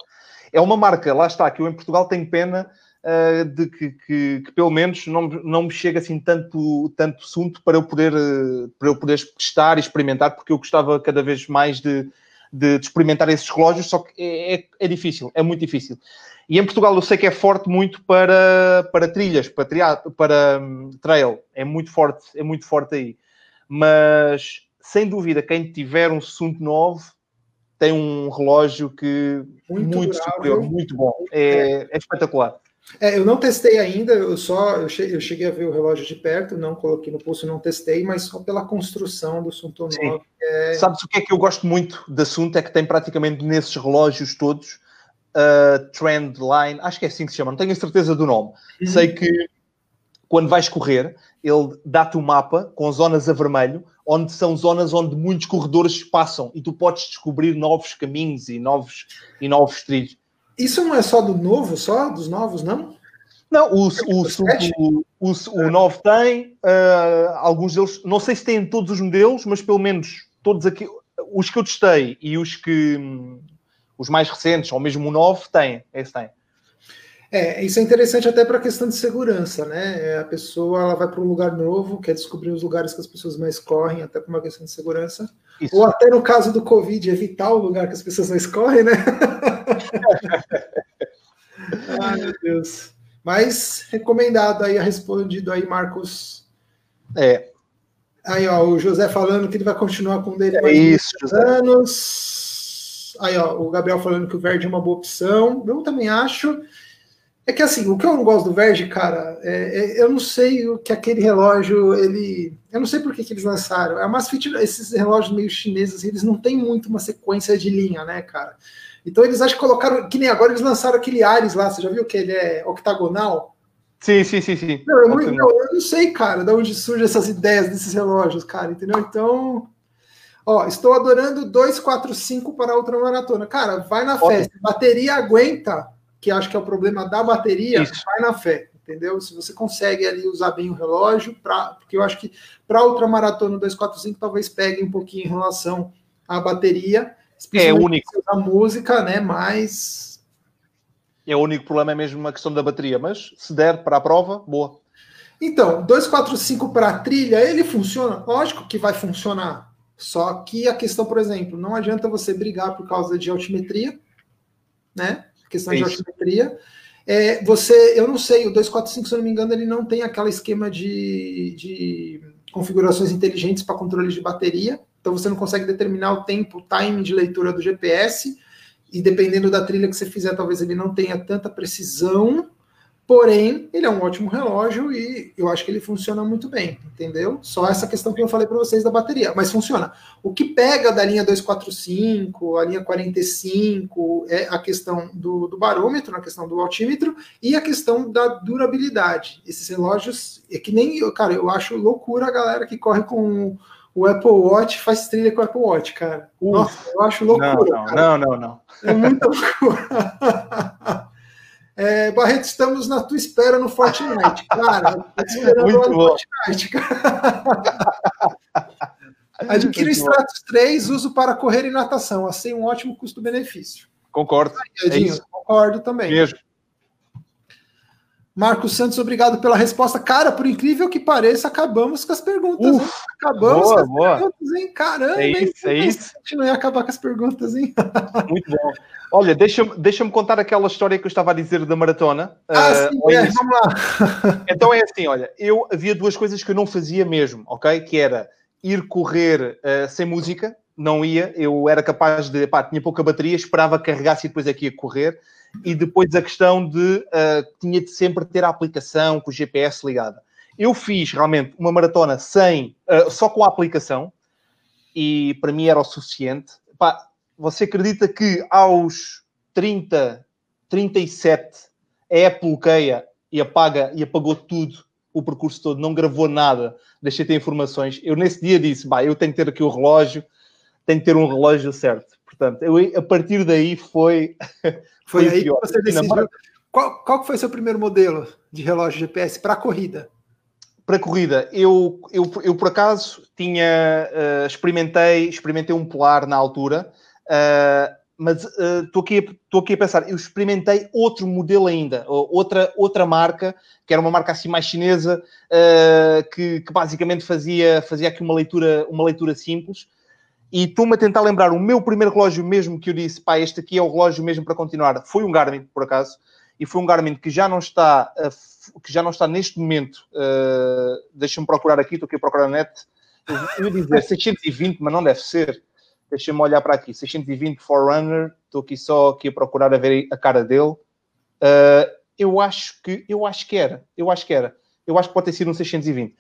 É uma marca, lá está, que eu em Portugal tenho pena uh, de que, que, que, pelo menos não, não me chega assim tanto, tanto Sunto para eu, poder, uh, para eu poder testar e experimentar, porque eu gostava cada vez mais de de, de experimentar esses relógios, só que é, é, é, difícil, é muito difícil. E em Portugal eu sei que é forte muito para, para trilhas, para, tria, para um, trail, é muito forte, é muito forte aí. Mas sem dúvida, quem tiver um Sunt 9 tem um relógio que muito, muito superior, muito bom, é, é espetacular. É, eu não testei ainda, eu só eu cheguei a ver o relógio de perto, não coloquei no pulso, não testei, mas só pela construção do Sunto 9. É... Sabes o que é que eu gosto muito da Sunto? É que tem praticamente nesses relógios todos uh, trend line, acho que é assim que se chama, não tenho a certeza do nome. Uhum. Sei que quando vais correr, ele dá-te um mapa com zonas a vermelho, onde são zonas onde muitos corredores passam e tu podes descobrir novos caminhos e novos, e novos trilhos. Isso não é só do novo, só dos novos, não? Não, o, o, o, o, o 9 tem, uh, alguns deles, não sei se tem todos os modelos, mas pelo menos todos aqui, os que eu testei e os que os mais recentes, ou mesmo o 9, tem, esse tem. É, isso é interessante até para a questão de segurança, né? É, a pessoa ela vai para um lugar novo, quer descobrir os lugares que as pessoas mais correm, até por uma questão de segurança. Isso. Ou até no caso do Covid, evitar o lugar que as pessoas mais correm, né? Ai, meu Deus. Mas recomendado aí, respondido aí, Marcos. É. Aí, ó, o José falando que ele vai continuar com o dele é mais isso, anos. Aí, ó, o Gabriel falando que o verde é uma boa opção. Eu também acho. É que assim, o que eu não gosto do Verge, cara, é, é, eu não sei o que aquele relógio, ele. Eu não sei por que, que eles lançaram. É fit, esses relógios meio chineses, eles não têm muito uma sequência de linha, né, cara? Então eles acho que colocaram, que nem agora eles lançaram aquele Ares lá, você já viu que ele é octagonal? Sim, sim, sim, sim. Não, eu, não, eu, não sei, cara, de onde surgem essas ideias desses relógios, cara, entendeu? Então, Ó, estou adorando 245 para a ultramaratona. Cara, vai na festa. Bateria aguenta que acho que é o problema da bateria, Isso. vai na fé, entendeu? Se você consegue ali usar bem o relógio, pra, porque eu acho que para outra maratona 245 talvez pegue um pouquinho em relação a bateria. É único. A música, né? Mas. É o único problema, é mesmo a questão da bateria. Mas se der para a prova, boa. Então, 245 para trilha, ele funciona? Lógico que vai funcionar. Só que a questão, por exemplo, não adianta você brigar por causa de altimetria, né? A questão Isso. de altimetria. É, você, eu não sei, o 245, se eu não me engano, ele não tem aquele esquema de, de configurações inteligentes para controle de bateria. Então você não consegue determinar o tempo, o time de leitura do GPS. E dependendo da trilha que você fizer, talvez ele não tenha tanta precisão Porém, ele é um ótimo relógio e eu acho que ele funciona muito bem, entendeu? Só essa questão que eu falei para vocês da bateria, mas funciona. O que pega da linha 245, a linha 45, é a questão do, do barômetro, a questão do altímetro e a questão da durabilidade. Esses relógios, é que nem, cara, eu acho loucura a galera que corre com o Apple Watch faz trilha com o Apple Watch, cara. Nossa, eu acho loucura. Não, não, não, não, não. É muita loucura. É, Barreto, estamos na tua espera no Fortnite. Cara, esperando Muito no. Fortnite, cara. Adquira o Stratos 3, uso para correr e natação. Assim, um ótimo custo-benefício. Concordo. Aí, é concordo também. Beijo. Marcos Santos, obrigado pela resposta. Cara, por incrível que pareça, acabamos com as perguntas. Uf, acabamos boa, com as boa. perguntas, hein? Caramba, é isso, hein? é isso. A gente não ia acabar com as perguntas, hein? Muito bom. Olha, deixa-me deixa contar aquela história que eu estava a dizer da maratona. Ah, uh, sim, é, vamos lá. Então é assim, olha, eu havia duas coisas que eu não fazia mesmo, ok? Que era ir correr uh, sem música, não ia, eu era capaz de, pá, tinha pouca bateria, esperava carregar-se e depois aqui é ia correr e depois a questão de uh, tinha de sempre ter a aplicação com o GPS ligada. Eu fiz realmente uma maratona sem, uh, só com a aplicação, e para mim era o suficiente. Pá, você acredita que aos 30, 37, a Apple bloqueia e apaga e apagou tudo, o percurso todo, não gravou nada, deixei ter informações. Eu nesse dia disse, bah, eu tenho que ter aqui o relógio, tenho que ter um relógio certo. Portanto, eu, a partir daí foi. Foi, foi aí que você decidiu. Qual, qual foi o seu primeiro modelo de relógio GPS para corrida? Para corrida, eu, eu, eu por acaso tinha uh, experimentei, experimentei um polar na altura, uh, mas estou uh, aqui, aqui a pensar, eu experimentei outro modelo ainda, outra, outra marca, que era uma marca assim mais chinesa, que, que, basicamente fazia, fazia aqui uma leitura, uma leitura simples, e estou-me a tentar lembrar o meu primeiro relógio mesmo que eu disse, pá, este aqui é o relógio mesmo para continuar. Foi um Garmin, por acaso, e foi um Garmin que já não está, que já não está neste momento. Uh, Deixa-me procurar aqui, estou aqui a procurar na net. Eu ia dizer 620, mas não deve ser. Deixa-me olhar para aqui. 620 Forerunner. Estou aqui só aqui a procurar a ver a cara dele. Uh, eu acho que eu acho que era. Eu acho que era. Eu acho que pode ter sido um 620.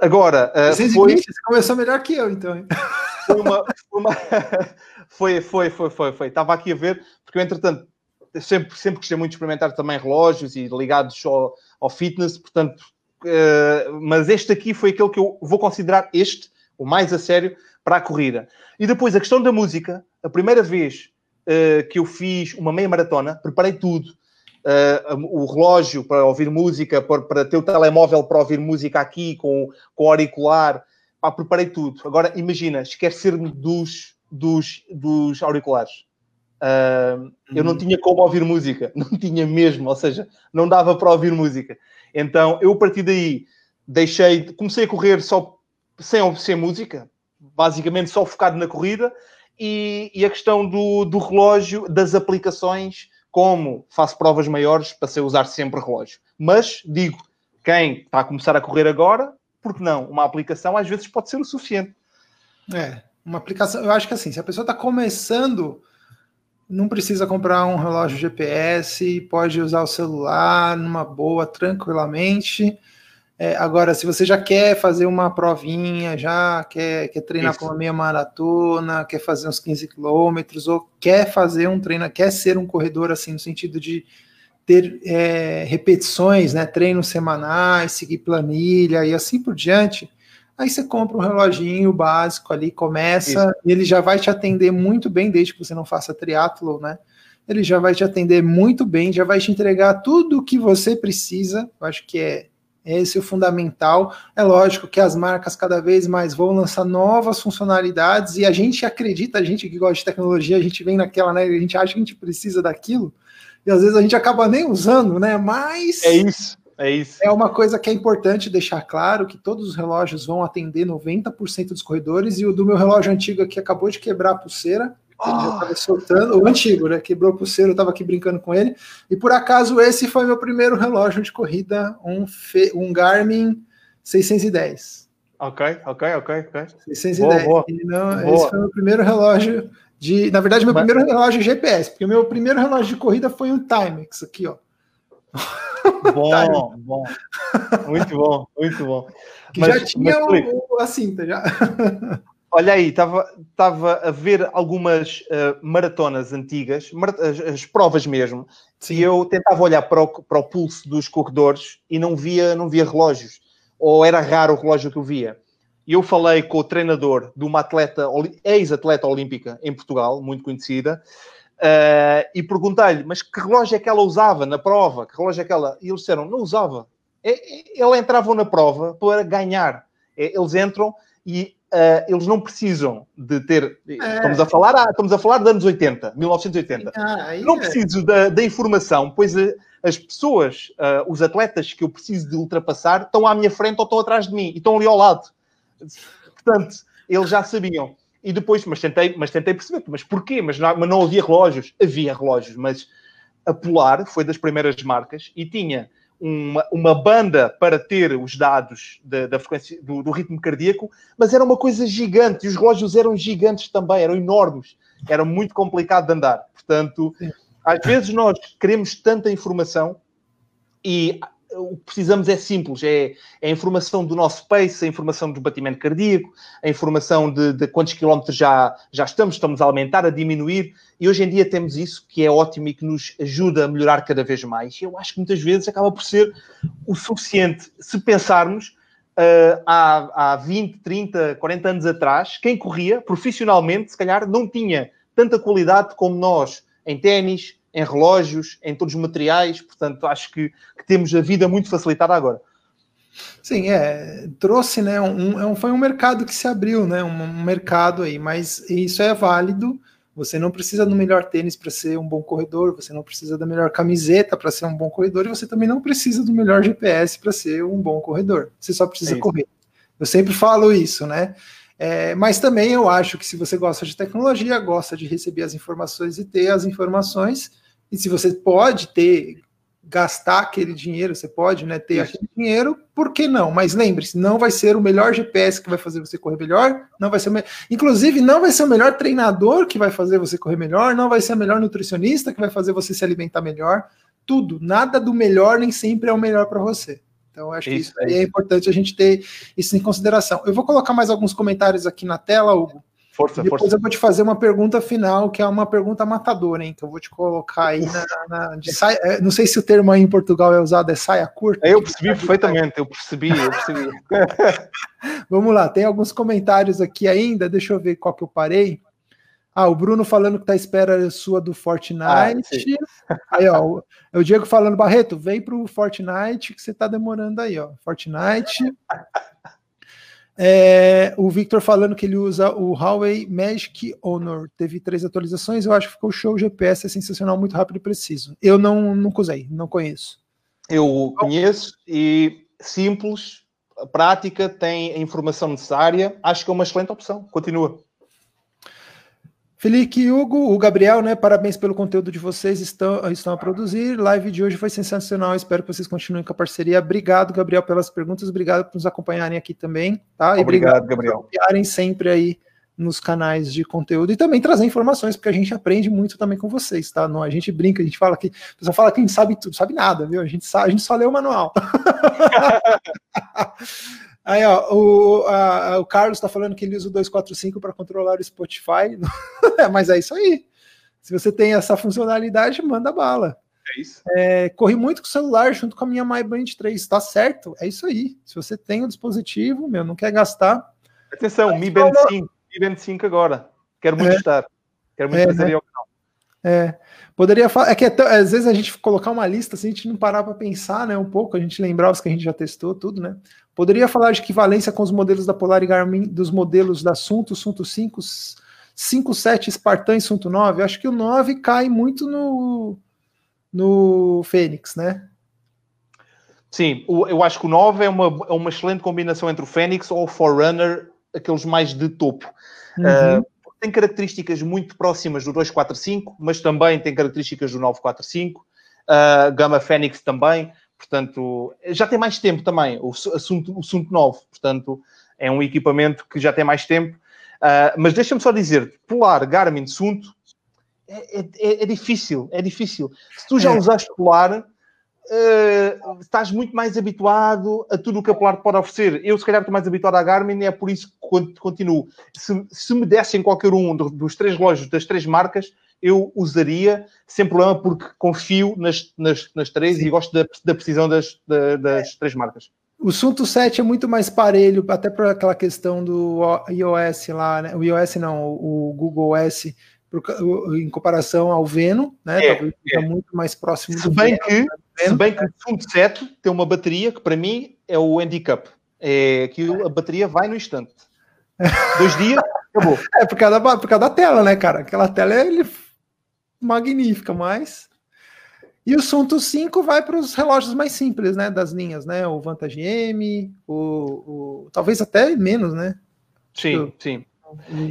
Agora, uh, 620, foi... você começou melhor que eu, então foi uma, uma... foi, foi, foi, foi, foi. Estava aqui a ver, porque eu, entretanto, sempre, sempre gostei muito de experimentar também relógios e ligados ao, ao fitness, portanto, uh, mas este aqui foi aquele que eu vou considerar este, o mais a sério, para a corrida. E depois a questão da música, a primeira vez uh, que eu fiz uma meia maratona, preparei tudo. Uh, o relógio para ouvir música, para, para ter o telemóvel para ouvir música aqui com, com auricular, pá, preparei tudo. Agora imagina, esquecer-me dos, dos, dos auriculares. Uh. Eu não uhum. tinha como ouvir música, não tinha mesmo, ou seja, não dava para ouvir música. Então eu a partir daí deixei, comecei a correr só sem, sem música, basicamente só focado na corrida e, e a questão do, do relógio, das aplicações, como faço provas maiores, passei a usar sempre relógio. Mas digo, quem está a começar a correr agora, porque não? Uma aplicação às vezes pode ser o suficiente. É, uma aplicação, eu acho que assim, se a pessoa está começando, não precisa comprar um relógio GPS, pode usar o celular numa boa, tranquilamente. É, agora, se você já quer fazer uma provinha, já quer, quer treinar para uma meia maratona, quer fazer uns 15 quilômetros, ou quer fazer um treino, quer ser um corredor assim, no sentido de ter é, repetições, né, treinos semanais, seguir planilha e assim por diante, aí você compra um reloginho básico ali, começa, e ele já vai te atender muito bem, desde que você não faça triatlo, né? Ele já vai te atender muito bem, já vai te entregar tudo o que você precisa. Eu acho que é, Esse é o fundamental. É lógico que as marcas cada vez mais vão lançar novas funcionalidades e a gente acredita, a gente que gosta de tecnologia, a gente vem naquela, né? A gente acha que a gente precisa daquilo e às vezes a gente acaba nem usando, né? Mas é isso. É isso. É uma coisa que é importante deixar claro que todos os relógios vão atender 90% dos corredores e o do meu relógio antigo aqui acabou de quebrar a pulseira. Ele já estava soltando, o antigo, né? Quebrou a pulseira, eu estava aqui brincando com ele. E por acaso esse foi meu primeiro relógio de corrida, um, Fe, um Garmin 610. Ok, ok, ok, ok. 610. Boa, boa. Não, boa. Esse foi meu primeiro relógio de. Na verdade, meu Mas... primeiro relógio GPS, porque o meu primeiro relógio de corrida foi um Timex aqui, ó. Bom, bom. Muito bom, muito bom. Que mas, já tinha mas, o, a cinta, já. Olha aí, estava a ver algumas uh, maratonas antigas, as, as, provas mesmo, Sim. e eu tentava olhar para o, para o pulso dos corredores e não via, não via relógios, ou era raro o relógio que eu via. E eu falei com o treinador de uma atleta, ex-atleta olímpica em Portugal, muito conhecida, uh, e perguntei-lhe, mas que relógio é que ela usava na prova? Que relógio é que ela... E eles disseram, não usava. Ela entrava na prova para ganhar. Eles entram e Uh, eles não precisam de ter. É. Estamos, a falar, ah, estamos a falar de anos 80, 1980. Ah, não é. preciso da, da, informação, pois a, as pessoas, uh, os atletas que eu preciso de ultrapassar, estão à minha frente ou estão atrás de mim e estão ali ao lado. Portanto, eles já sabiam. E depois, mas tentei, mas tentei perceber, mas porquê? Mas não, mas não havia relógios? Havia relógios, mas a Polar foi das primeiras marcas e tinha uma, uma banda para ter os dados da, da frequência do, do, ritmo cardíaco, mas era uma coisa gigante e os relógios eram gigantes também, eram enormes, era muito complicado de andar. Portanto, Sim. às vezes nós queremos tanta informação e o que precisamos é simples: é, é, a informação do nosso pace, a informação do batimento cardíaco, a informação de, de, quantos quilómetros já, já estamos, estamos a aumentar, a diminuir. E hoje em dia temos isso, que é ótimo e que nos ajuda a melhorar cada vez mais. Eu acho que muitas vezes acaba por ser o suficiente. Se pensarmos uh, há, há 20, 30, 40 anos atrás, quem corria profissionalmente, se calhar, não tinha tanta qualidade como nós em ténis, em relógios, em todos os materiais. Portanto, acho que, que temos a vida muito facilitada agora. Sim, é, trouxe, né, um, é um, foi um mercado que se abriu, né, um, um, mercado aí, mas isso é válido, você não precisa do melhor tênis para ser um bom corredor, você não precisa da melhor camiseta para ser um bom corredor, e você também não precisa do melhor GPS para ser um bom corredor, você só precisa é correr. Eu sempre falo isso, né, é, mas também eu acho que se você gosta de tecnologia, gosta de receber as informações e ter as informações, e se você pode ter, gastar aquele dinheiro, você pode né, ter Isso. aquele dinheiro, por que não? Mas lembre-se, não vai ser o melhor GPS que vai fazer você correr melhor, não vai ser me... inclusive não vai ser o melhor treinador que vai fazer você correr melhor, não vai ser a melhor nutricionista que vai fazer você se alimentar melhor, tudo, nada do melhor nem sempre é o melhor para você. Então, acho isso, que isso é importante a gente ter isso em consideração. Eu vou colocar mais alguns comentários aqui na tela, Hugo. Força, depois força. eu vou te fazer uma pergunta final, que é uma pergunta matadora, hein? Que eu vou te colocar aí na. na de saia, é, não sei se o termo aí em Portugal é usado, é saia curta. Eu percebi perfeitamente, eu percebi, eu percebi. Vamos lá, tem alguns comentários aqui ainda, deixa eu ver qual que eu parei. Ah, o Bruno falando que tá à espera sua do Fortnite. Ah, aí, ó, o, Diego falando, Barreto, vem pro Fortnite que você tá demorando aí, ó. Fortnite. É, o Victor falando que ele usa o Huawei Magic Honor. Teve três atualizações, eu acho que ficou show. O GPS é sensacional, muito rápido e preciso. Eu não nunca usei, não conheço. Eu conheço e simples, prática, tem a informação necessária. Acho que é uma excelente opção. Continua. Felipe Hugo, o Gabriel, né? Parabéns pelo conteúdo de vocês, estão, estão a produzir. Live de hoje foi sensacional. Espero que vocês continuem com a parceria. Obrigado, Gabriel, pelas perguntas. Obrigado por nos acompanharem aqui também. Tá? E obrigado, Gabriel. Por sempre aí nos canais de conteúdo e também trazer informações, porque a gente aprende muito também com vocês, tá? Não, a gente brinca, a gente fala que. A pessoa fala que a gente sabe tudo, sabe nada, viu? A gente, sabe, a gente só lê o manual. Aí, ó, o, a, o Carlos está falando que ele usa o 245 para controlar o Spotify. Mas é isso aí. Se você tem essa funcionalidade, manda bala. É isso. É, corri muito com o celular junto com a minha My Band 3. Tá certo? É isso aí. Se você tem o dispositivo, meu, não quer gastar. Atenção, Mi Band 5. Mi Band 5 agora. Quero muito é. estar. Quero muito é, fazer né? É. Poderia falar. É que é às vezes a gente colocar uma lista, assim, a gente não parar para pensar, né? Um pouco, a gente lembrar os que a gente já testou, tudo, né? Poderia falar de equivalência com os modelos da Polar e Garmin, dos modelos da Sunto, Sunto 5, 5, 7, Spartan e Sunto 9. Acho que o 9 cai muito no, no Fênix, né? Sim, eu acho que o 9 é uma, é uma excelente combinação entre o Fênix ou o Forerunner, aqueles mais de topo. Uhum. Uh, tem características muito próximas do 245, mas também tem características do 945, uh, Gama Fênix também, portanto, já tem mais tempo também, o assunto, o assunto 9, portanto, é um equipamento que já tem mais tempo. Uh, mas deixa-me só dizer, Polar, Garmin, Sunto, é, é, é, difícil, é difícil. Se tu já é. usaste Polar, uh, estás muito mais habituado a tudo o que a Polar pode oferecer. Eu, se calhar, estou mais habituado à Garmin e é por isso que continuo. Se, se me dessem qualquer um dos três relógios das três marcas, eu usaria sem problema porque confio nas, nas, nas três Sim. e gosto da, da precisão das, da, das três marcas. O Sunto 7 é muito mais parelho, até por aquela questão do iOS lá, né? O iOS não, o Google OS em comparação ao Veno, né? É, Talvez é. muito mais próximo se bem Veno, que né? Se bem que o Sunto 7 tem uma bateria que para mim é o handicap. É que a bateria vai no instante. Dois dias, acabou. É por causa, da, por causa da tela, né, cara? Aquela tela é ele... magnífica, mas. E o Sunto 5 vai para os relógios mais simples, né? Das linhas, né? O Vantage M, o, o... talvez até menos, né? Sim, sim.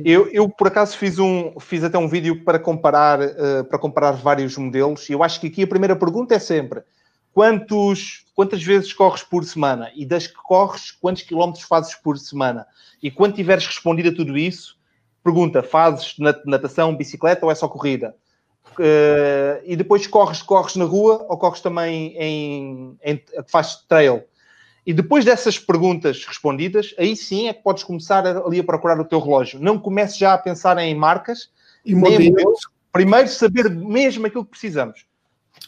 Eu, eu, por acaso fiz um fiz até um vídeo para comparar uh, para comparar vários modelos e eu acho que aqui a primeira pergunta é sempre quantos quantas vezes corres por semana e das que corres quantos quilómetros fazes por semana e quando tiveres respondido a tudo isso pergunta fazes natação bicicleta ou é só corrida uh, e depois corres corres na rua ou corres também em, em faz trail e depois dessas perguntas respondidas, aí sim é que podes começar ali a procurar o teu relógio. Não comece já a pensar em marcas e modelos. Primeiro saber mesmo aquilo que precisamos.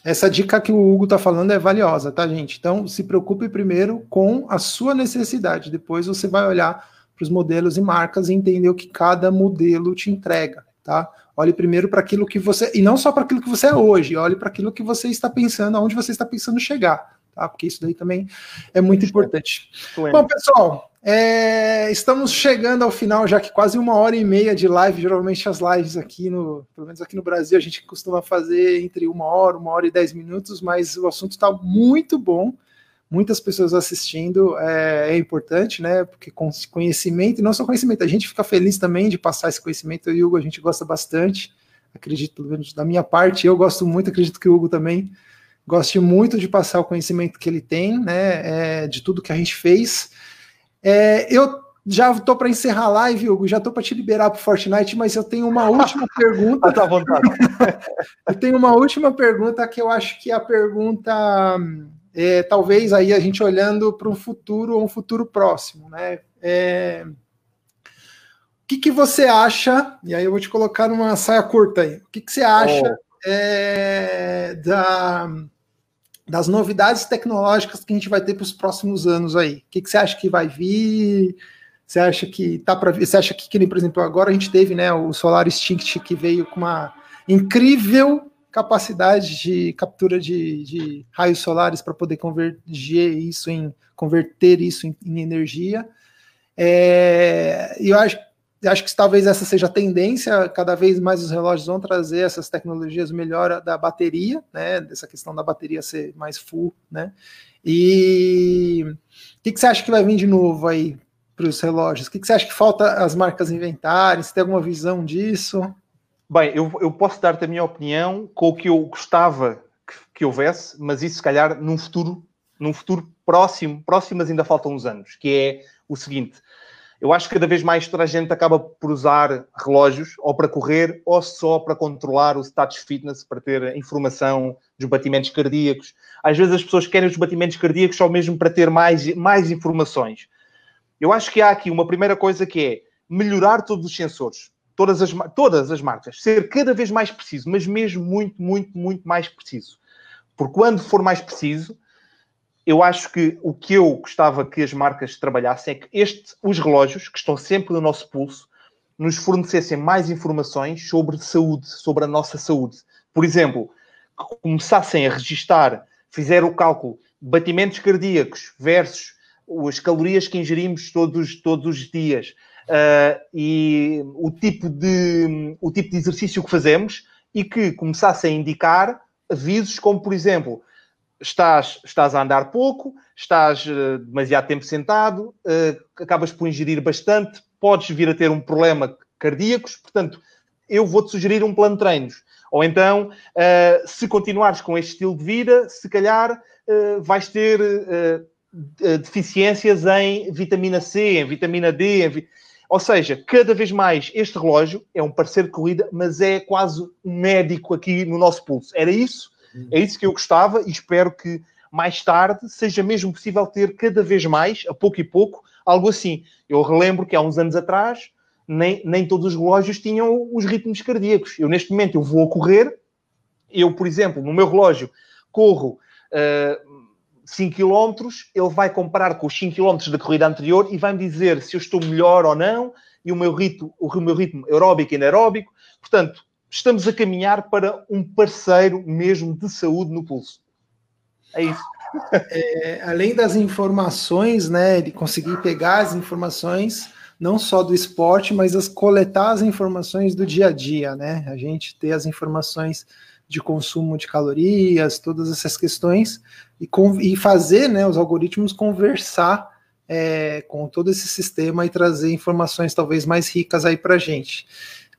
Essa dica que o Hugo está falando é valiosa, tá, gente? Então, se preocupe primeiro com a sua necessidade. Depois você vai olhar para os modelos e marcas e entender o que cada modelo te entrega, tá? Olhe primeiro para aquilo que você. E não só para aquilo que você é hoje, olhe para aquilo que você está pensando, aonde você está pensando chegar tá? Porque isso daí também é muito importante. Bom, pessoal, é, estamos chegando ao final, já que quase uma hora e meia de live. Geralmente as lives aqui no, pelo menos aqui no Brasil, a gente costuma fazer entre uma hora, uma hora e dez minutos, mas o assunto está muito bom. Muitas pessoas assistindo é, é, importante, né? Porque com conhecimento, e não só conhecimento, a gente fica feliz também de passar esse conhecimento. Eu e o Hugo, a gente gosta bastante. Acredito, pelo menos da minha parte, eu gosto muito, acredito que o Hugo também Gosto muito de passar o conhecimento que ele tem, né, é, de tudo que a gente fez. É, eu já estou para encerrar a live, Hugo, já estou para te liberar para o Fortnite, mas eu tenho uma última pergunta. Tá vontade. eu tenho uma última pergunta que eu acho que é a pergunta, é, talvez aí a gente olhando para um futuro ou um futuro próximo, né? É, o que, que você acha? E aí eu vou te colocar numa saia curta aí. O que, que você acha oh. É, da das novidades tecnológicas que a gente vai ter para os próximos anos aí. O que, que, você acha que vai vir? Você acha que tá para Você acha que, que por exemplo, agora a gente teve né, o Solar Instinct que veio com uma incrível capacidade de captura de, de raios solares para poder converger isso em converter isso em, em energia. É, eu acho acho que talvez essa seja a tendência, cada vez mais os relógios vão trazer essas tecnologias melhor da bateria, né, dessa questão da bateria ser mais full, né, e o que, que você acha que vai vir de novo aí para os relógios? O que, que você acha que falta as marcas inventarem? Você tem alguma visão disso? Bem, eu, eu posso dar-te a minha opinião com o que eu gostava que, que houvesse, mas isso se calhar num futuro, num futuro próximo, próximo, mas ainda faltam uns anos, que é o seguinte, eu acho que cada vez mais toda a gente acaba por usar relógios ou para correr ou só para controlar o status fitness, para ter informação dos batimentos cardíacos. Às vezes as pessoas querem os batimentos cardíacos só mesmo para ter mais, mais informações. Eu acho que há aqui uma primeira coisa que é melhorar todos os sensores, todas as, todas as marcas, ser cada vez mais preciso, mas mesmo muito, muito, muito mais preciso. Porque quando for mais preciso, eu acho que o que eu gostava que as marcas trabalhassem é que este, os relógios, que estão sempre no nosso pulso, nos fornecessem mais informações sobre saúde, sobre a nossa saúde. por exemplo, começassem a registar, fizer o cálculo batimentos cardíacos versus as calorias que ingerimos todos, todos os dias uh, e o tipo, de, o tipo de exercício que fazemos e que começassem a indicar avisos como, por exemplo, estás, estás a andar pouco, estás uh, demasiado tempo sentado, uh, acabas por ingerir bastante, podes vir a ter um problema cardíacos, portanto, eu vou-te sugerir um plano de treinos. Ou então, uh, se continuares com este estilo de vida, se calhar vais ter deficiências em vitamina C, em vitamina D, em vi... ou seja, cada vez mais este relógio é um parceiro de corrida, mas é quase um médico aqui no nosso pulso. Era isso é isso que eu gostava e espero que mais tarde seja mesmo possível ter cada vez mais, a pouco e pouco, algo assim. Eu relembro que há uns anos atrás nem, nem todos os relógios tinham os ritmos cardíacos. Eu, neste momento, eu vou a correr, eu, por exemplo, no meu relógio, corro uh, 5 km, ele vai comparar com os 5 km da corrida anterior e vai-me dizer se eu estou melhor ou não, e o meu ritmo, o meu ritmo aeróbico e anaeróbico. Portanto, estamos a caminhar para um parceiro mesmo de saúde no pulso. É isso. É, além das informações, né, de conseguir pegar as informações não só do esporte, mas as coletar as informações do dia a dia, né? A gente ter as informações de consumo de calorias, todas essas questões e, e fazer, né, os algoritmos conversar é, com todo esse sistema e trazer informações talvez mais ricas aí para gente.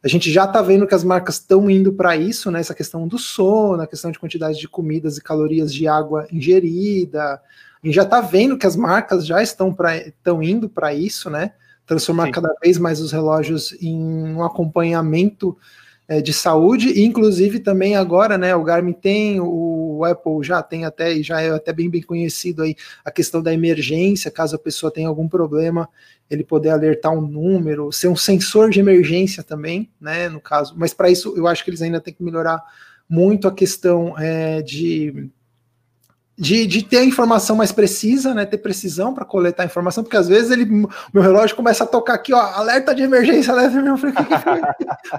A gente já está vendo que as marcas estão indo para isso, né? Essa questão do sono, a questão de quantidade de comidas e calorias de água ingerida. A gente já está vendo que as marcas já estão, pra, estão indo para isso, né? Transformar Sim. cada vez mais os relógios em um acompanhamento de saúde, e inclusive também agora, né, o Garmin tem, o Apple já tem até, e já é até bem, bem conhecido aí, a questão da emergência, caso a pessoa tenha algum problema, ele poder alertar um número, ser um sensor de emergência também, né, no caso, mas para isso eu acho que eles ainda têm que melhorar muito a questão é, de de, de, ter a informação mais precisa, né? Ter precisão para coletar a informação, porque às vezes ele, meu relógio começa a tocar aqui, ó, alerta de emergência, alerta de emergência.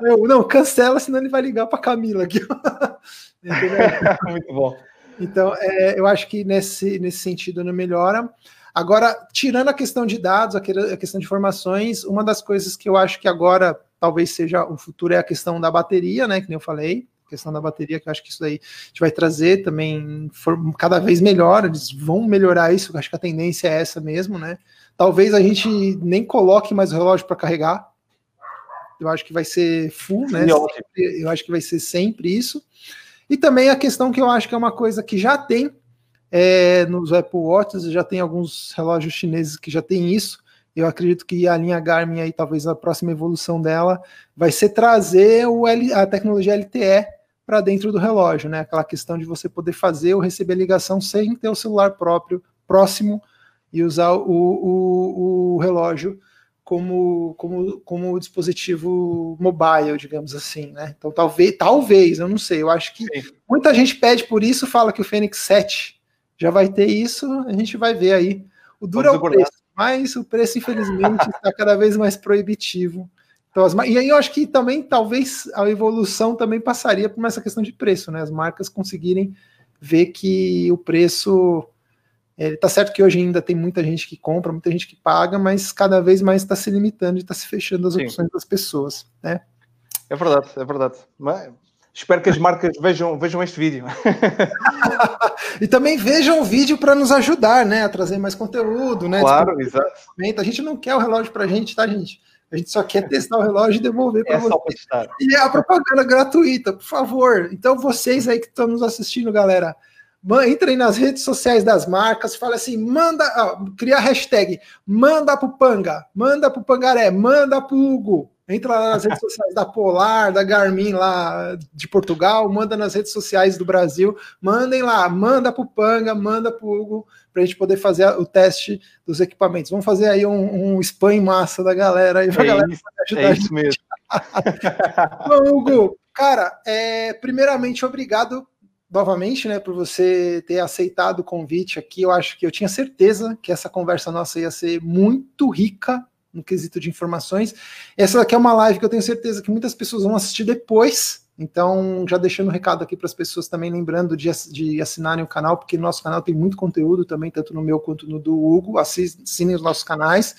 Eu não, cancela, senão ele vai ligar para Camila aqui. Muito bom. Então, é, eu acho que nesse, nesse sentido não melhora. Agora, tirando a questão de dados, a questão de informações, uma das coisas que eu acho que agora talvez seja o futuro é a questão da bateria, né? Que nem eu falei questão da bateria, que eu acho que isso daí a gente vai trazer também cada vez melhor, eles vão melhorar isso, acho que a tendência é essa mesmo, né? Talvez a gente nem coloque mais o relógio para carregar. Eu acho que vai ser full, né? eu acho que vai ser sempre isso. E também a questão que eu acho que é uma coisa que já tem é, nos Apple Watches, já tem alguns relógios chineses que já tem isso, eu acredito que a linha Garmin aí, talvez a próxima evolução dela, vai ser trazer o L, a tecnologia LTE para dentro do relógio, né? Aquela questão de você poder fazer ou receber ligação sem ter o celular próprio próximo e usar o, o, o relógio como, como, como dispositivo mobile, digamos assim, né? Então talvez, talvez, eu não sei, eu acho que Sim. muita gente pede por isso, fala que o Fênix 7 já vai ter isso, a gente vai ver aí. O duro é o preço, mas o preço, infelizmente, está cada vez mais proibitivo. Então, as, e aí eu acho que também, talvez, a evolução também passaria por essa questão de preço, né? As marcas conseguirem ver que o preço. É, tá certo que hoje ainda tem muita gente que compra, muita gente que paga, mas cada vez mais está se limitando e está se fechando as Sim. opções das pessoas, né? É verdade, é verdade. Mas espero que as marcas vejam, vejam este vídeo. e também vejam o vídeo para nos ajudar, né? A trazer mais conteúdo, né? Claro, exato. A gente não quer o relógio para a gente, tá, gente? A gente só quer testar o relógio e devolver para é vocês. E é a propaganda gratuita, por favor. Então, vocês aí que estão nos assistindo, galera, entrem nas redes sociais das marcas, fala assim, manda, ah, cria a hashtag, manda pro Panga, manda pro Pangaré, manda pro Hugo. Entra lá nas redes sociais da Polar, da Garmin lá de Portugal, manda nas redes sociais do Brasil, mandem lá, manda pro Panga, manda pro Hugo, para a gente poder fazer o teste dos equipamentos. Vamos fazer aí um, um spam em massa da galera aí para é galera isso, ajudar é isso mesmo. Bom, Hugo, cara, é, primeiramente, obrigado novamente, né, por você ter aceitado o convite aqui. Eu acho que eu tinha certeza que essa conversa nossa ia ser muito rica no quesito de informações. Essa daqui é uma live que eu tenho certeza que muitas pessoas vão assistir depois Então, já deixando um recado aqui para as pessoas também, lembrando de, de assinarem o canal, porque no nosso canal tem muito conteúdo também, tanto no meu quanto no do Hugo. Assinem os nossos canais.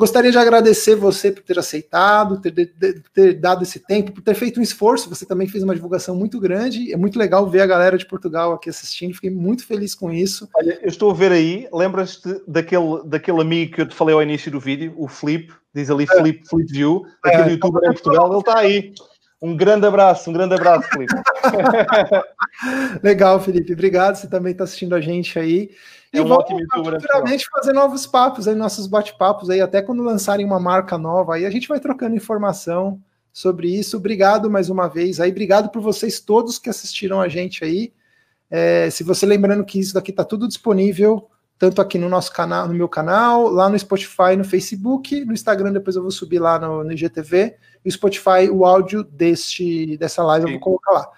Gostaria de agradecer você por ter aceitado, ter, ter, ter, dado esse tempo, por ter feito um esforço. Você também fez uma divulgação muito grande. É muito legal ver a galera de Portugal aqui assistindo. Fiquei muito feliz com isso. Olha, eu estou a ver aí. Lembras-te daquele, daquele amigo que eu te falei ao início do vídeo, o Flip? Diz ali é. Flip, Flip View, aquele é. youtuber em Portugal. Ele está aí. Um grande abraço, um grande abraço, Felipe. Legal, Felipe. Obrigado. Você também está assistindo a gente aí. É e um vamos futuramente fazer novos papos aí, nossos bate-papos aí, até quando lançarem uma marca nova aí, a gente vai trocando informação sobre isso. Obrigado mais uma vez aí, obrigado por vocês todos que assistiram a gente aí. É, se você lembrando que isso daqui tá tudo disponível, tanto aqui no nosso canal, no meu canal, lá no Spotify, no Facebook, no Instagram, depois eu vou subir lá no, no IGTV, e o Spotify, o áudio deste, dessa live Sim. eu vou colocar lá.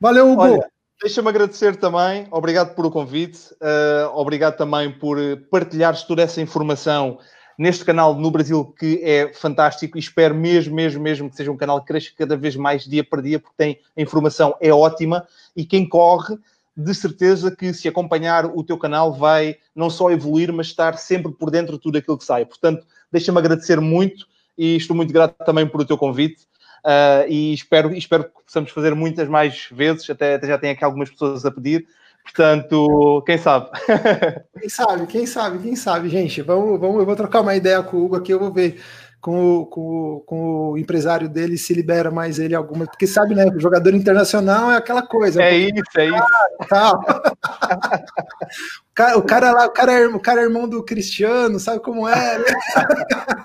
Valeu, Hugo! Olha, Deixa-me agradecer também, obrigado por o convite, uh, obrigado também por partilhares toda essa informação neste canal no Brasil que é fantástico e espero mesmo, mesmo, mesmo que seja um canal que cresça cada vez mais dia para dia porque tem a informação é ótima e quem corre de certeza que se acompanhar o teu canal vai não só evoluir, mas estar sempre por dentro de tudo aquilo que sai. Portanto, deixa-me agradecer muito e estou muito grato também por o teu convite uh, e espero, espero que possamos fazer muitas mais vezes, até, até já tem aqui algumas pessoas a pedir. Portanto, quem sabe? quem sabe, quem sabe, quem sabe, gente. Vamos, vamos, eu vou trocar uma ideia com o Hugo aqui, eu vou ver com o, com, com o empresário dele se libera mais ele alguma, porque sabe, né? O jogador internacional é aquela coisa. É isso, é isso. Tá. o, cara, o cara lá, o cara, é, o cara é irmão do Cristiano, sabe como é? Né?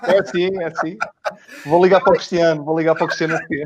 É assim, é assim. Vou ligar para o Cristiano, vou ligar para o Cristiano aqui.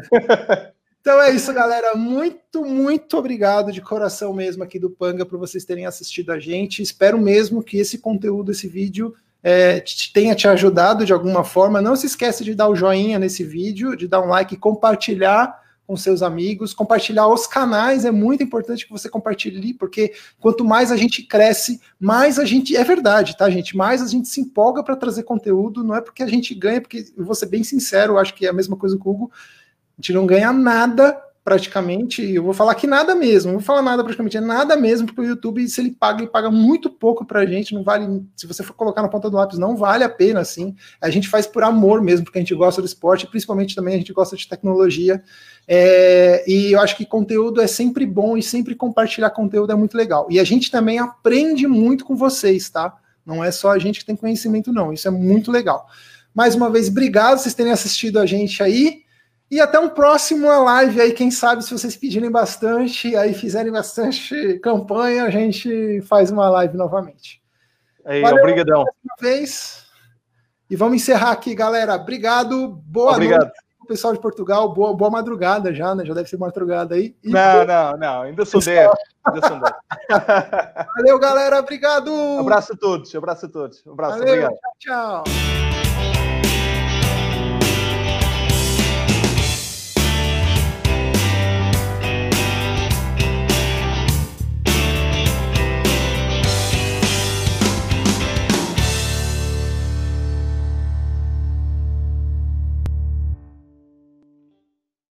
Então é isso, galera. Muito, muito obrigado de coração mesmo aqui do Panga por vocês terem assistido a gente. Espero mesmo que esse conteúdo, esse vídeo, é, tenha te ajudado de alguma forma. Não se esqueça de dar o joinha nesse vídeo, de dar um like, compartilhar com seus amigos, compartilhar os canais, é muito importante que você compartilhe, porque quanto mais a gente cresce, mais a gente. É verdade, tá, gente? Mais a gente se empolga para trazer conteúdo, não é porque a gente ganha, porque eu vou ser bem sincero, acho que é a mesma coisa com o Hugo, a gente não ganha nada praticamente, eu vou falar que nada mesmo, não vou falar nada praticamente, é nada mesmo, porque o YouTube, se ele paga, ele paga muito pouco pra gente, não vale, se você for colocar na ponta do lápis, não vale a pena, assim, a gente faz por amor mesmo, porque a gente gosta do esporte, principalmente também a gente gosta de tecnologia, é, e eu acho que conteúdo é sempre bom, e sempre compartilhar conteúdo é muito legal, e a gente também aprende muito com vocês, tá? Não é só a gente que tem conhecimento, não, isso é muito legal. Mais uma vez, obrigado vocês terem assistido a gente aí, e até um próximo live aí, quem sabe, se vocês pedirem bastante, aí fizerem bastante campanha, a gente faz uma live novamente. Aí, Valeu, obrigadão. Vez. E vamos encerrar aqui, galera. Obrigado. Boa Obrigado. noite pessoal de Portugal. Boa, boa madrugada já, né? Já deve ser madrugada aí. E não, não, não. Ainda sou 10. Ainda sou 10. Valeu, galera. Obrigado. Abraço a todos. Abraço a todos. abraço. Valeu, obrigado. Tchau, tchau.